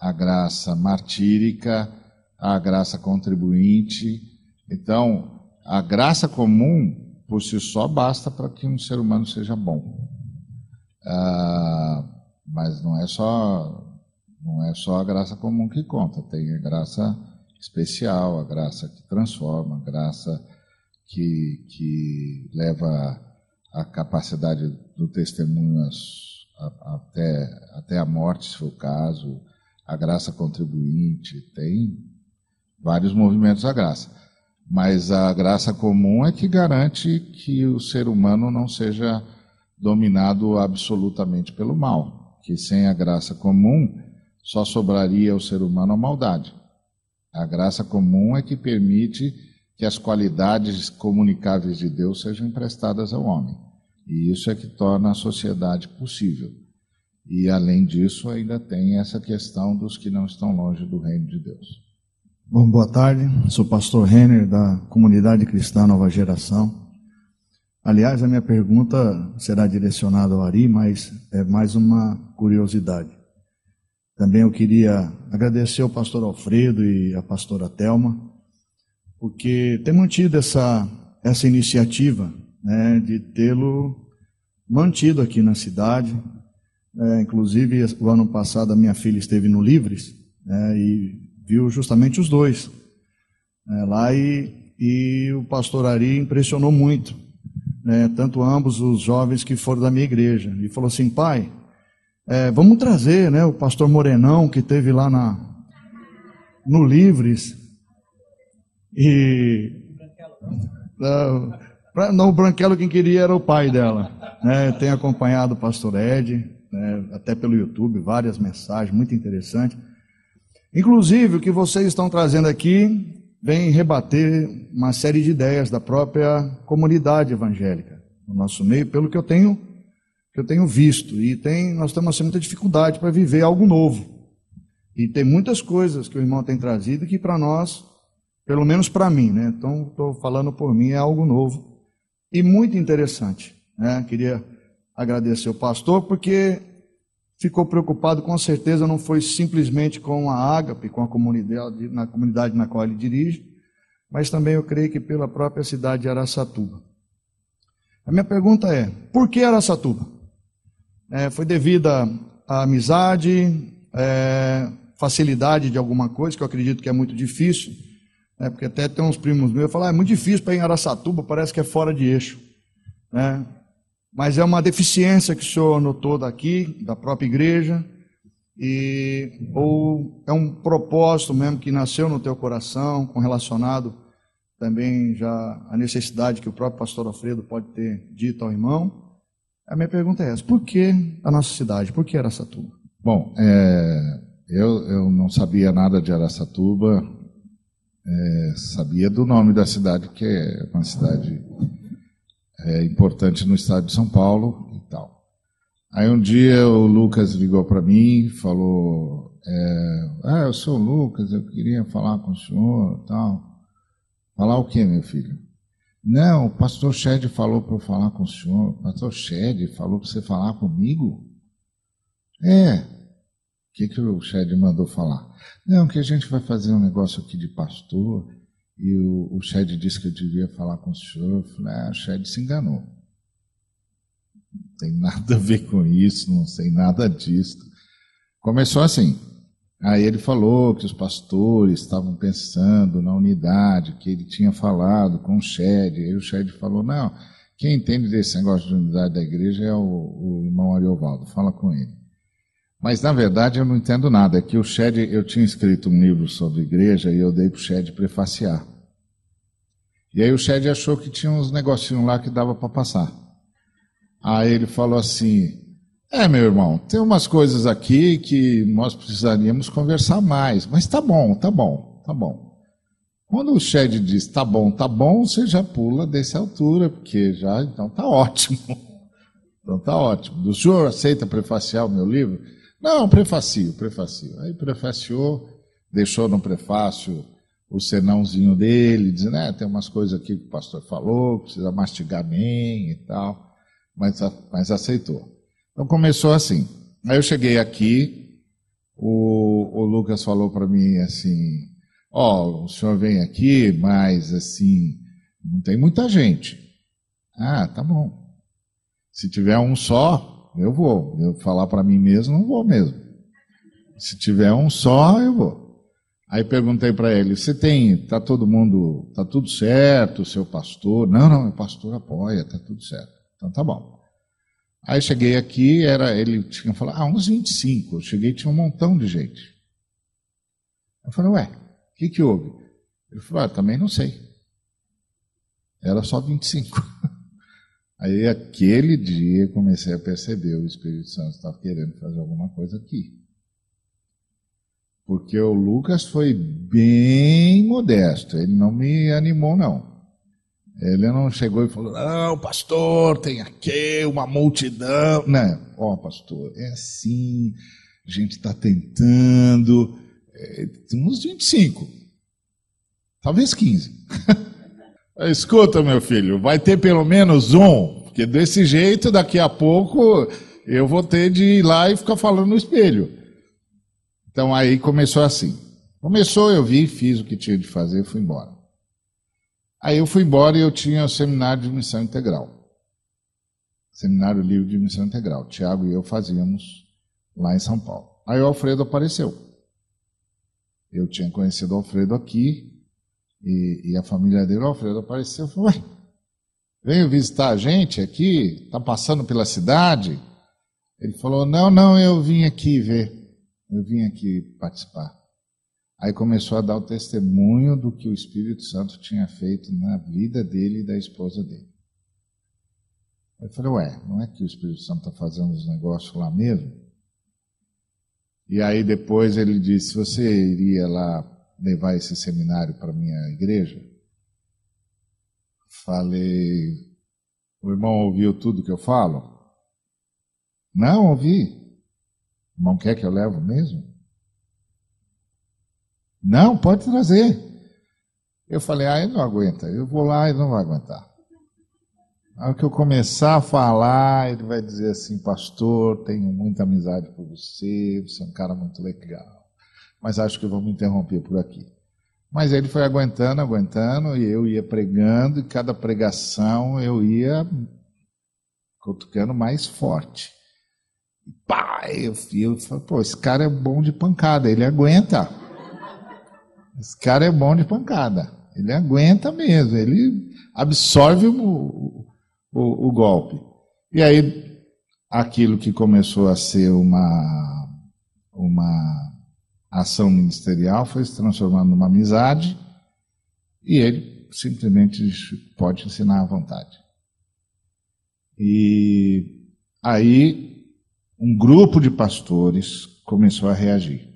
a graça martírica, a graça contribuinte. Então, a graça comum, por si só, basta para que um ser humano seja bom. Ah, mas não é só não é só a graça comum que conta, tem a graça especial, a graça que transforma, a graça que, que leva a capacidade do testemunho até, até a morte, se for o caso, a graça contribuinte, tem vários movimentos da graça. Mas a graça comum é que garante que o ser humano não seja dominado absolutamente pelo mal, que sem a graça comum só sobraria ao ser humano a maldade. A graça comum é que permite que as qualidades comunicáveis de Deus sejam emprestadas ao homem. E isso é que torna a sociedade possível. E, além disso, ainda tem essa questão dos que não estão longe do reino de Deus. Bom, boa tarde. Sou pastor Renner, da Comunidade Cristã Nova Geração. Aliás, a minha pergunta será direcionada ao Ari, mas é mais uma curiosidade. Também eu queria agradecer ao pastor Alfredo e a pastora Telma, porque tem mantido essa, essa iniciativa né, de tê-lo mantido aqui na cidade. É, inclusive, o ano passado a minha filha esteve no Livres né, e viu justamente os dois né, lá e, e o pastor Ari impressionou muito, né, tanto ambos os jovens que foram da minha igreja. E falou assim, pai, é, vamos trazer né, o pastor Morenão, que teve lá na, no Livres. E. Uh, não, o Branquelo quem queria era o pai dela. Né? Tem acompanhado o pastor Ed, né, até pelo YouTube, várias mensagens, muito interessante. Inclusive, o que vocês estão trazendo aqui vem rebater uma série de ideias da própria comunidade evangélica no nosso meio, pelo que eu tenho que eu tenho visto. E tem, nós temos assim, muita dificuldade para viver algo novo. E tem muitas coisas que o irmão tem trazido que para nós, pelo menos para mim, né? Então, estou falando por mim, é algo novo e muito interessante. Né? Queria agradecer o pastor, porque ficou preocupado, com certeza não foi simplesmente com a Ágape, com a comunidade, na comunidade na qual ele dirige, mas também eu creio que pela própria cidade de Araçatuba. A minha pergunta é: por que Araçatuba? É, foi devida à amizade, é, facilidade de alguma coisa, que eu acredito que é muito difícil, né, porque até tem uns primos meus que falam, ah, é muito difícil para ir em Araçatuba, parece que é fora de eixo. Né? Mas é uma deficiência que o senhor notou daqui, da própria igreja, e, ou é um propósito mesmo que nasceu no teu coração, com relacionado também já à necessidade que o próprio pastor Alfredo pode ter dito ao irmão, a minha pergunta é essa: por que a nossa cidade? Por que Araçatuba? Bom, é, Eu, eu não sabia nada de Araçatuba, é, sabia do nome da cidade, que é uma cidade é, importante no estado de São Paulo e tal. Aí um dia o Lucas ligou para mim, falou: é, Ah, eu sou o Lucas, eu queria falar com o senhor tal. Falar o que, meu filho? Não, o pastor Shed falou para eu falar com o senhor. O pastor Shed falou para você falar comigo? É. O que, que o Shed mandou falar? Não, que a gente vai fazer um negócio aqui de pastor. E o, o Shed disse que eu devia falar com o senhor. Eu falei, ah, o Shed se enganou. Não tem nada a ver com isso, não sei nada disso. Começou assim. Aí ele falou que os pastores estavam pensando na unidade, que ele tinha falado com o Shed. Aí o Shed falou: não, quem entende desse negócio de unidade da igreja é o, o irmão Ariovaldo, fala com ele. Mas na verdade eu não entendo nada. É que o Shed, eu tinha escrito um livro sobre igreja e eu dei para o Shed prefaciar. E aí o Shed achou que tinha uns negocinhos lá que dava para passar. Aí ele falou assim: é, meu irmão, tem umas coisas aqui que nós precisaríamos conversar mais, mas tá bom, tá bom, tá bom. Quando o Shed diz tá bom, tá bom, você já pula dessa altura, porque já, então tá ótimo. Então tá ótimo. O senhor aceita prefaciar o meu livro? Não, prefacio, prefacio. Aí prefaciou, deixou no prefácio o senãozinho dele, dizendo, né, tem umas coisas aqui que o pastor falou, precisa mastigar bem e tal, mas, mas aceitou. Então começou assim. Aí eu cheguei aqui, o, o Lucas falou para mim assim: Ó, oh, o senhor vem aqui, mas assim, não tem muita gente. Ah, tá bom. Se tiver um só, eu vou. Eu falar para mim mesmo, não vou mesmo. Se tiver um só, eu vou. Aí perguntei para ele: você tem, tá todo mundo, tá tudo certo, seu pastor? Não, não, o pastor apoia, tá tudo certo. Então tá bom. Aí cheguei aqui, era, ele tinha falado, ah, uns 25. Eu cheguei tinha um montão de gente. Eu falei, ué, o que, que houve? Ele falou, ah, também não sei. Era só 25. Aí aquele dia comecei a perceber o Espírito Santo estava querendo fazer alguma coisa aqui. Porque o Lucas foi bem modesto, ele não me animou não. Ele não chegou e falou: Não, pastor, tem aqui uma multidão. Não, ó, oh, pastor, é assim, a gente está tentando. É, uns 25, talvez 15. Escuta, meu filho, vai ter pelo menos um, porque desse jeito, daqui a pouco, eu vou ter de ir lá e ficar falando no espelho. Então aí começou assim. Começou, eu vi, fiz o que tinha de fazer, fui embora. Aí eu fui embora e eu tinha o seminário de missão integral. Seminário livre de missão integral. Tiago e eu fazíamos lá em São Paulo. Aí o Alfredo apareceu. Eu tinha conhecido o Alfredo aqui e, e a família dele, o Alfredo apareceu. Eu falei, ué, visitar a gente aqui? Está passando pela cidade? Ele falou, não, não, eu vim aqui ver. Eu vim aqui participar. Aí começou a dar o testemunho do que o Espírito Santo tinha feito na vida dele e da esposa dele. Eu falei, ué, não é que o Espírito Santo está fazendo os negócios lá mesmo? E aí depois ele disse, você iria lá levar esse seminário para minha igreja? Falei, o irmão ouviu tudo que eu falo? Não, ouvi. O irmão quer que eu levo mesmo? Não, pode trazer. Eu falei, ah, ele não aguenta. Eu vou lá e não vai aguentar. Hora que eu começar a falar, ele vai dizer assim, pastor, tenho muita amizade por você, você é um cara muito legal. Mas acho que vamos interromper por aqui. Mas ele foi aguentando, aguentando, e eu ia pregando, e cada pregação eu ia cutucando mais forte. Pá, eu, eu falei, pô, esse cara é bom de pancada, ele aguenta. Esse cara é bom de pancada. Ele aguenta mesmo, ele absorve o, o, o golpe. E aí, aquilo que começou a ser uma, uma ação ministerial foi se transformando numa amizade e ele simplesmente pode ensinar à vontade. E aí, um grupo de pastores começou a reagir.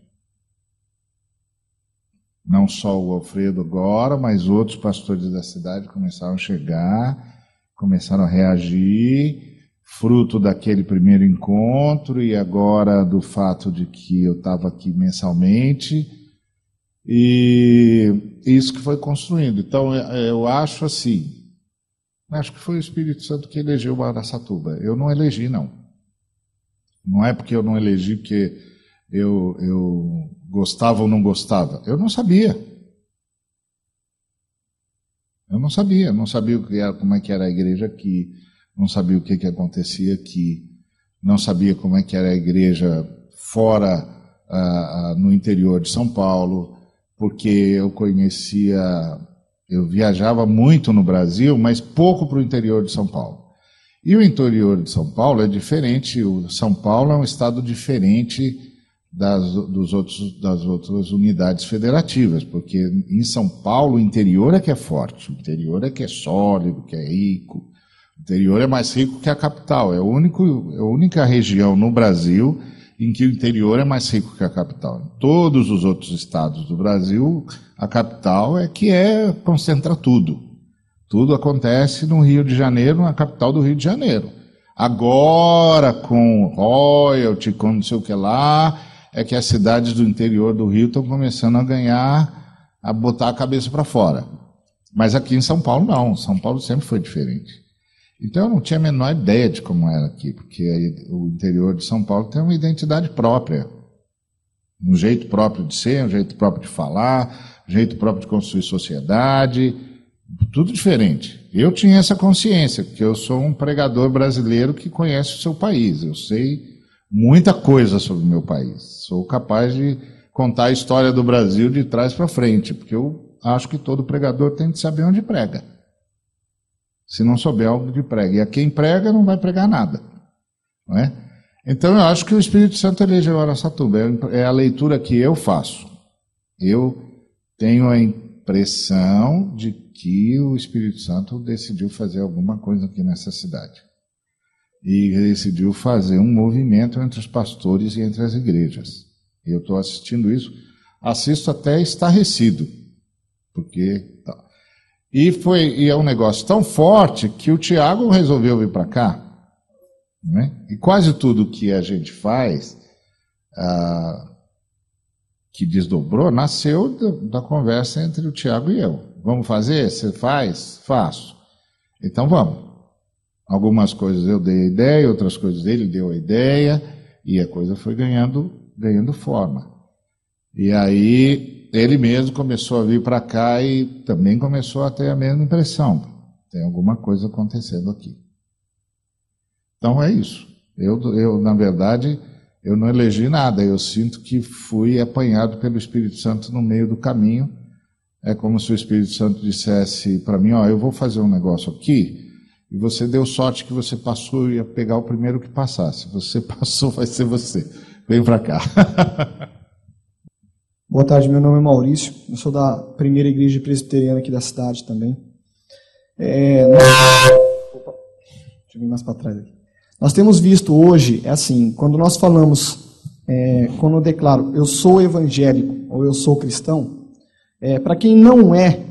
Não só o Alfredo agora, mas outros pastores da cidade começaram a chegar, começaram a reagir, fruto daquele primeiro encontro e agora do fato de que eu estava aqui mensalmente. E isso que foi construindo. Então, eu acho assim, acho que foi o Espírito Santo que elegeu o Araçatuba. Eu não elegi, não. Não é porque eu não elegi porque eu, eu gostava ou não gostava. Eu não sabia. Eu não sabia, não sabia era, como é que era a igreja aqui, não sabia o que, que acontecia aqui, não sabia como é que era a igreja fora, no interior de São Paulo, porque eu conhecia, eu viajava muito no Brasil, mas pouco para o interior de São Paulo. E o interior de São Paulo é diferente, o São Paulo é um estado diferente das, dos outros, das outras unidades federativas, porque em São Paulo o interior é que é forte, o interior é que é sólido, que é rico, o interior é mais rico que a capital, é, o único, é a única região no Brasil em que o interior é mais rico que a capital. Em todos os outros estados do Brasil, a capital é que é concentra tudo. Tudo acontece no Rio de Janeiro, na capital do Rio de Janeiro. Agora, com royalty, com não sei o que lá, é que as cidades do interior do Rio estão começando a ganhar, a botar a cabeça para fora. Mas aqui em São Paulo não, São Paulo sempre foi diferente. Então eu não tinha a menor ideia de como era aqui, porque o interior de São Paulo tem uma identidade própria, um jeito próprio de ser, um jeito próprio de falar, um jeito próprio de construir sociedade, tudo diferente. Eu tinha essa consciência, porque eu sou um pregador brasileiro que conhece o seu país, eu sei muita coisa sobre o meu país. Sou capaz de contar a história do Brasil de trás para frente, porque eu acho que todo pregador tem que saber onde prega. Se não souber onde prega. E a quem prega não vai pregar nada. Não é? Então eu acho que o Espírito Santo elegeu Araçatuba. É a leitura que eu faço. Eu tenho a impressão de que o Espírito Santo decidiu fazer alguma coisa aqui nessa cidade e decidiu fazer um movimento entre os pastores e entre as igrejas. Eu estou assistindo isso, assisto até estarrecido, porque tá. e foi e é um negócio tão forte que o Tiago resolveu vir para cá, né? E quase tudo que a gente faz ah, que desdobrou nasceu da, da conversa entre o Tiago e eu. Vamos fazer? Você faz? Faço. Então vamos. Algumas coisas eu dei a ideia, outras coisas ele deu a ideia, e a coisa foi ganhando, ganhando forma. E aí ele mesmo começou a vir para cá e também começou a ter a mesma impressão. Tem alguma coisa acontecendo aqui. Então é isso. Eu, eu na verdade, eu não elegi nada. Eu sinto que fui apanhado pelo Espírito Santo no meio do caminho. É como se o Espírito Santo dissesse para mim: Ó, eu vou fazer um negócio aqui e você deu sorte que você passou e ia pegar o primeiro que passasse. Você passou, vai ser você. Vem para cá. Boa tarde, meu nome é Maurício. Eu sou da primeira igreja presbiteriana aqui da cidade também. É, nós... Opa, deixa eu vir mais para trás aqui. Nós temos visto hoje, é assim, quando nós falamos, é, quando eu declaro eu sou evangélico ou eu sou cristão, é, para quem não é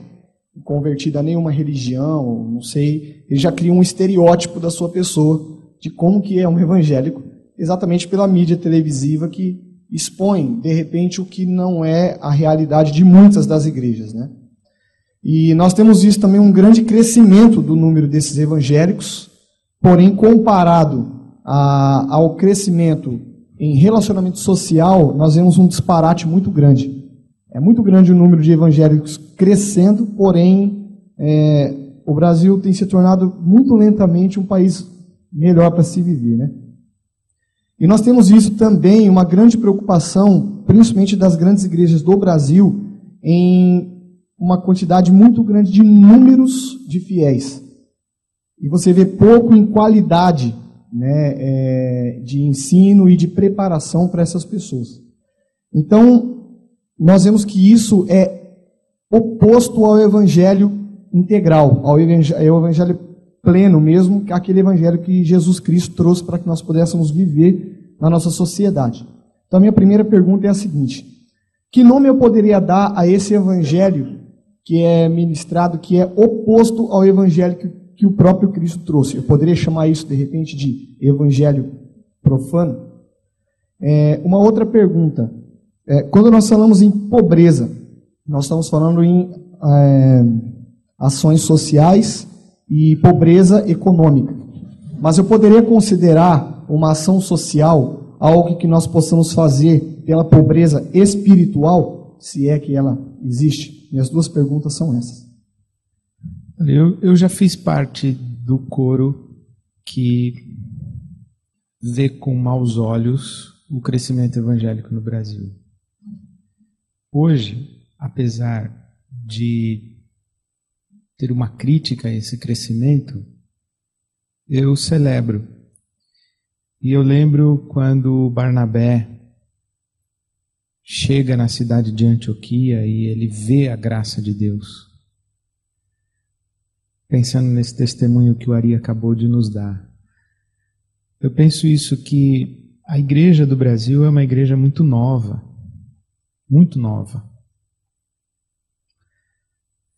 convertido a nenhuma religião, não sei, ele já cria um estereótipo da sua pessoa, de como que é um evangélico, exatamente pela mídia televisiva que expõe, de repente, o que não é a realidade de muitas das igrejas. Né? E nós temos visto também um grande crescimento do número desses evangélicos, porém, comparado a, ao crescimento em relacionamento social, nós vemos um disparate muito grande. É muito grande o número de evangélicos crescendo, porém, é, o Brasil tem se tornado muito lentamente um país melhor para se viver. Né? E nós temos visto também uma grande preocupação, principalmente das grandes igrejas do Brasil, em uma quantidade muito grande de números de fiéis. E você vê pouco em qualidade né, é, de ensino e de preparação para essas pessoas. Então, nós vemos que isso é oposto ao evangelho integral, ao evangelho pleno mesmo, aquele evangelho que Jesus Cristo trouxe para que nós pudéssemos viver na nossa sociedade. Então, a minha primeira pergunta é a seguinte: Que nome eu poderia dar a esse evangelho que é ministrado, que é oposto ao evangelho que, que o próprio Cristo trouxe? Eu poderia chamar isso, de repente, de evangelho profano? É, uma outra pergunta. É, quando nós falamos em pobreza, nós estamos falando em é, ações sociais e pobreza econômica. Mas eu poderia considerar uma ação social algo que nós possamos fazer pela pobreza espiritual, se é que ela existe? Minhas duas perguntas são essas. Eu, eu já fiz parte do coro que vê com maus olhos o crescimento evangélico no Brasil. Hoje, apesar de ter uma crítica a esse crescimento, eu celebro. E eu lembro quando Barnabé chega na cidade de Antioquia e ele vê a graça de Deus. Pensando nesse testemunho que o Ari acabou de nos dar. Eu penso isso que a igreja do Brasil é uma igreja muito nova, muito nova.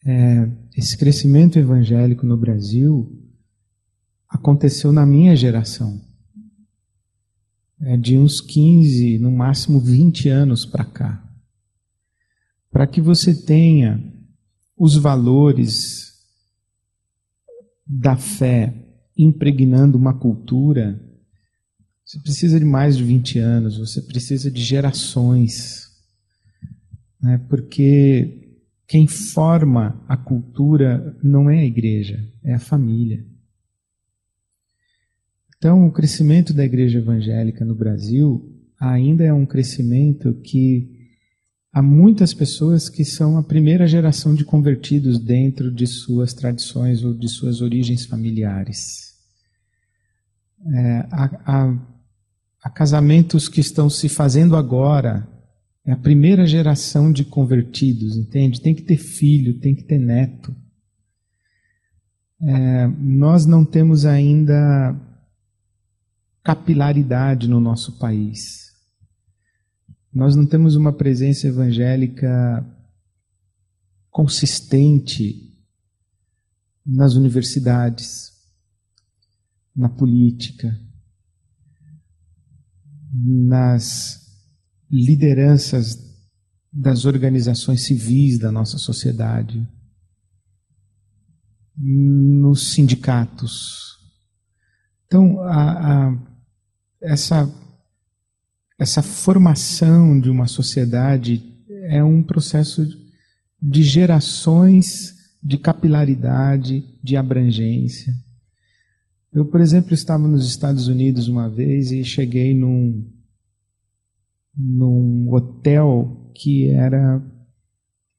É, esse crescimento evangélico no Brasil aconteceu na minha geração. É de uns 15, no máximo 20 anos para cá. Para que você tenha os valores da fé impregnando uma cultura, você precisa de mais de 20 anos, você precisa de gerações. Né? Porque quem forma a cultura não é a igreja, é a família. Então, o crescimento da igreja evangélica no Brasil ainda é um crescimento que há muitas pessoas que são a primeira geração de convertidos dentro de suas tradições ou de suas origens familiares. É, há, há, há casamentos que estão se fazendo agora é a primeira geração de convertidos, entende? Tem que ter filho, tem que ter neto. É, nós não temos ainda capilaridade no nosso país. Nós não temos uma presença evangélica consistente nas universidades, na política, nas lideranças das organizações civis da nossa sociedade, nos sindicatos. Então, a, a, essa, essa formação de uma sociedade é um processo de gerações de capilaridade, de abrangência. Eu, por exemplo, estava nos Estados Unidos uma vez e cheguei num, num hotel que era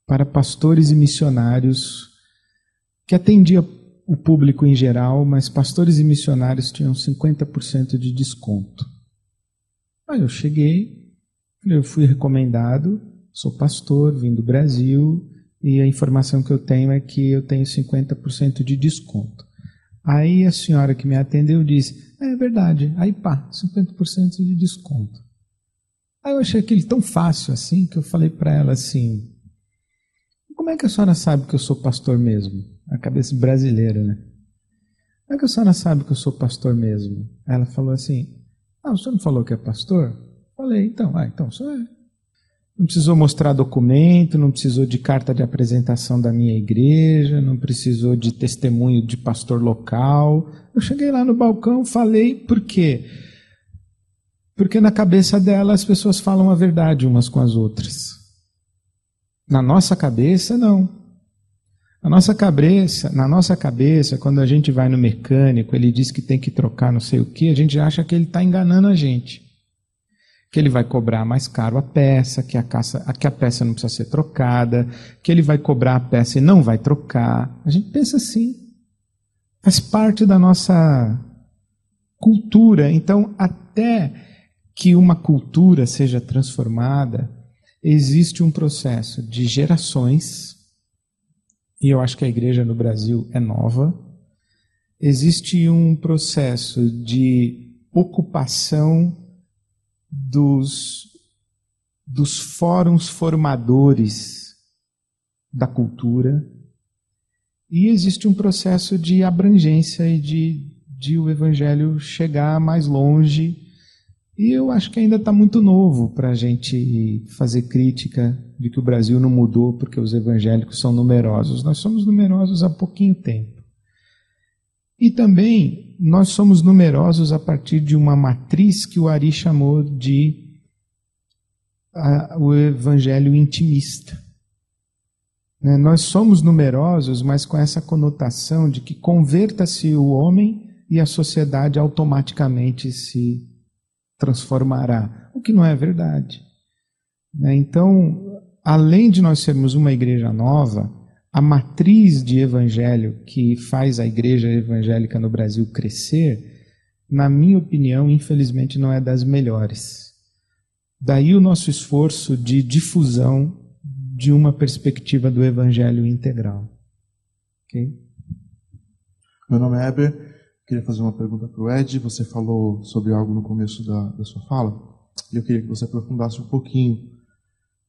para pastores e missionários, que atendia o público em geral, mas pastores e missionários tinham 50% de desconto. Aí eu cheguei, eu fui recomendado, sou pastor, vim do Brasil, e a informação que eu tenho é que eu tenho 50% de desconto. Aí a senhora que me atendeu disse: É verdade, aí pá, 50% de desconto. Aí eu achei aquilo tão fácil assim que eu falei para ela assim: Como é que a senhora sabe que eu sou pastor mesmo? A cabeça brasileira, né? Como é que a senhora sabe que eu sou pastor mesmo? Ela falou assim: Ah, o senhor não falou que é pastor? Falei, então, ah, então o senhor é. Não precisou mostrar documento, não precisou de carta de apresentação da minha igreja, não precisou de testemunho de pastor local. Eu cheguei lá no balcão, falei, por quê? Porque na cabeça dela as pessoas falam a verdade umas com as outras. Na nossa cabeça, não. Na nossa cabeça, na nossa cabeça, quando a gente vai no mecânico, ele diz que tem que trocar não sei o que, a gente acha que ele está enganando a gente. Que ele vai cobrar mais caro a peça, que a, caça, que a peça não precisa ser trocada, que ele vai cobrar a peça e não vai trocar. A gente pensa assim. Faz parte da nossa cultura. Então, até que uma cultura seja transformada, existe um processo de gerações, e eu acho que a igreja no Brasil é nova, existe um processo de ocupação dos dos fóruns formadores da cultura, e existe um processo de abrangência e de, de o evangelho chegar mais longe. E eu acho que ainda está muito novo para a gente fazer crítica de que o Brasil não mudou porque os evangélicos são numerosos. Nós somos numerosos há pouquinho tempo. E também nós somos numerosos a partir de uma matriz que o Ari chamou de a, o evangelho intimista. Né? Nós somos numerosos, mas com essa conotação de que converta-se o homem e a sociedade automaticamente se transformará, o que não é verdade. Né? Então, além de nós sermos uma igreja nova, a matriz de evangelho que faz a igreja evangélica no Brasil crescer, na minha opinião, infelizmente não é das melhores. Daí o nosso esforço de difusão de uma perspectiva do evangelho integral. Ok? Meu nome é Eber. Queria fazer uma pergunta para o Ed. Você falou sobre algo no começo da, da sua fala e eu queria que você aprofundasse um pouquinho.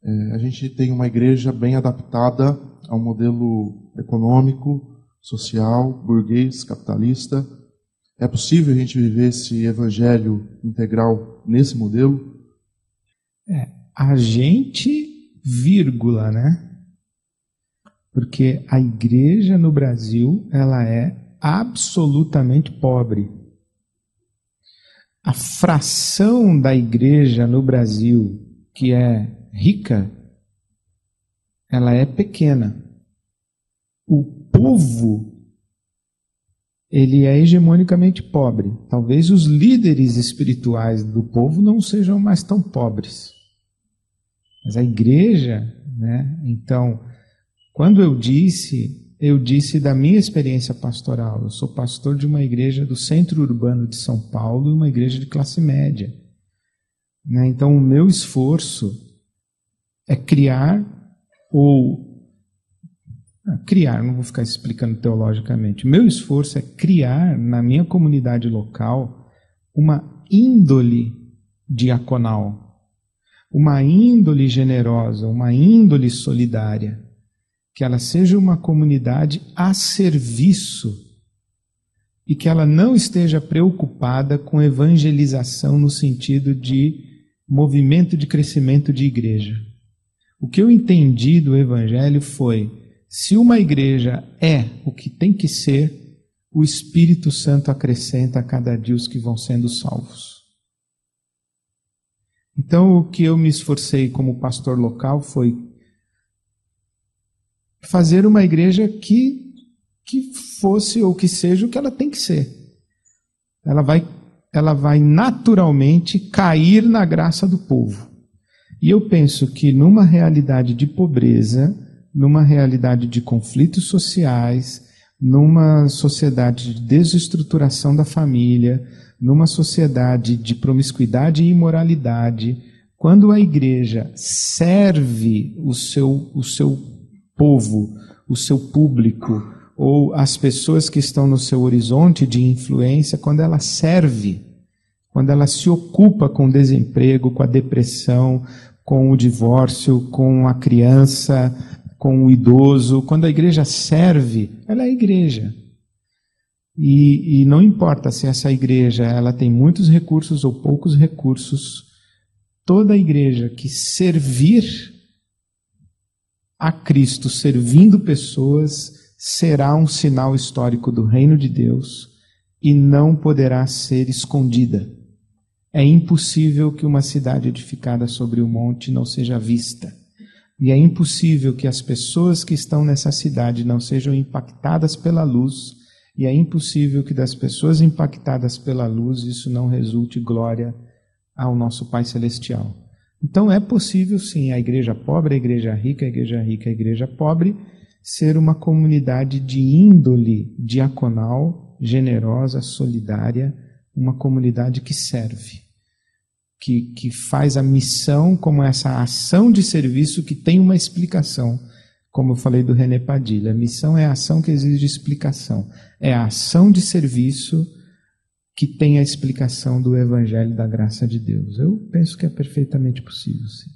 É, a gente tem uma igreja bem adaptada ao modelo econômico, social, burguês, capitalista. É possível a gente viver esse evangelho integral nesse modelo? É, a gente vírgula, né? Porque a igreja no Brasil, ela é absolutamente pobre. A fração da igreja no Brasil que é rica, ela é pequena. O povo ele é hegemonicamente pobre. Talvez os líderes espirituais do povo não sejam mais tão pobres. Mas a igreja, né? Então, quando eu disse, eu disse da minha experiência pastoral. Eu sou pastor de uma igreja do centro urbano de São Paulo, uma igreja de classe média. Né? Então, o meu esforço é criar ou ah, criar, não vou ficar explicando teologicamente. Meu esforço é criar na minha comunidade local uma índole diaconal uma índole generosa, uma índole solidária, que ela seja uma comunidade a serviço e que ela não esteja preocupada com evangelização no sentido de movimento de crescimento de igreja. O que eu entendi do evangelho foi: se uma igreja é o que tem que ser, o Espírito Santo acrescenta a cada dia os que vão sendo salvos. Então, o que eu me esforcei como pastor local foi fazer uma igreja que, que fosse ou que seja o que ela tem que ser. Ela vai, ela vai naturalmente cair na graça do povo. E eu penso que numa realidade de pobreza, numa realidade de conflitos sociais, numa sociedade de desestruturação da família, numa sociedade de promiscuidade e imoralidade, quando a igreja serve o seu, o seu povo, o seu público, ou as pessoas que estão no seu horizonte de influência, quando ela serve, quando ela se ocupa com o desemprego, com a depressão, com o divórcio, com a criança, com o idoso, quando a igreja serve, ela é igreja. E, e não importa se essa igreja ela tem muitos recursos ou poucos recursos, toda igreja que servir a Cristo, servindo pessoas, será um sinal histórico do reino de Deus e não poderá ser escondida. É impossível que uma cidade edificada sobre o monte não seja vista. E é impossível que as pessoas que estão nessa cidade não sejam impactadas pela luz e é impossível que das pessoas impactadas pela luz isso não resulte glória ao nosso Pai Celestial. Então é possível sim a igreja pobre, a igreja rica, a igreja rica, a igreja pobre ser uma comunidade de índole diaconal, generosa, solidária, uma comunidade que serve, que, que faz a missão como essa ação de serviço que tem uma explicação como eu falei do René Padilha, a missão é a ação que exige explicação. É a ação de serviço que tem a explicação do Evangelho da Graça de Deus. Eu penso que é perfeitamente possível, sim.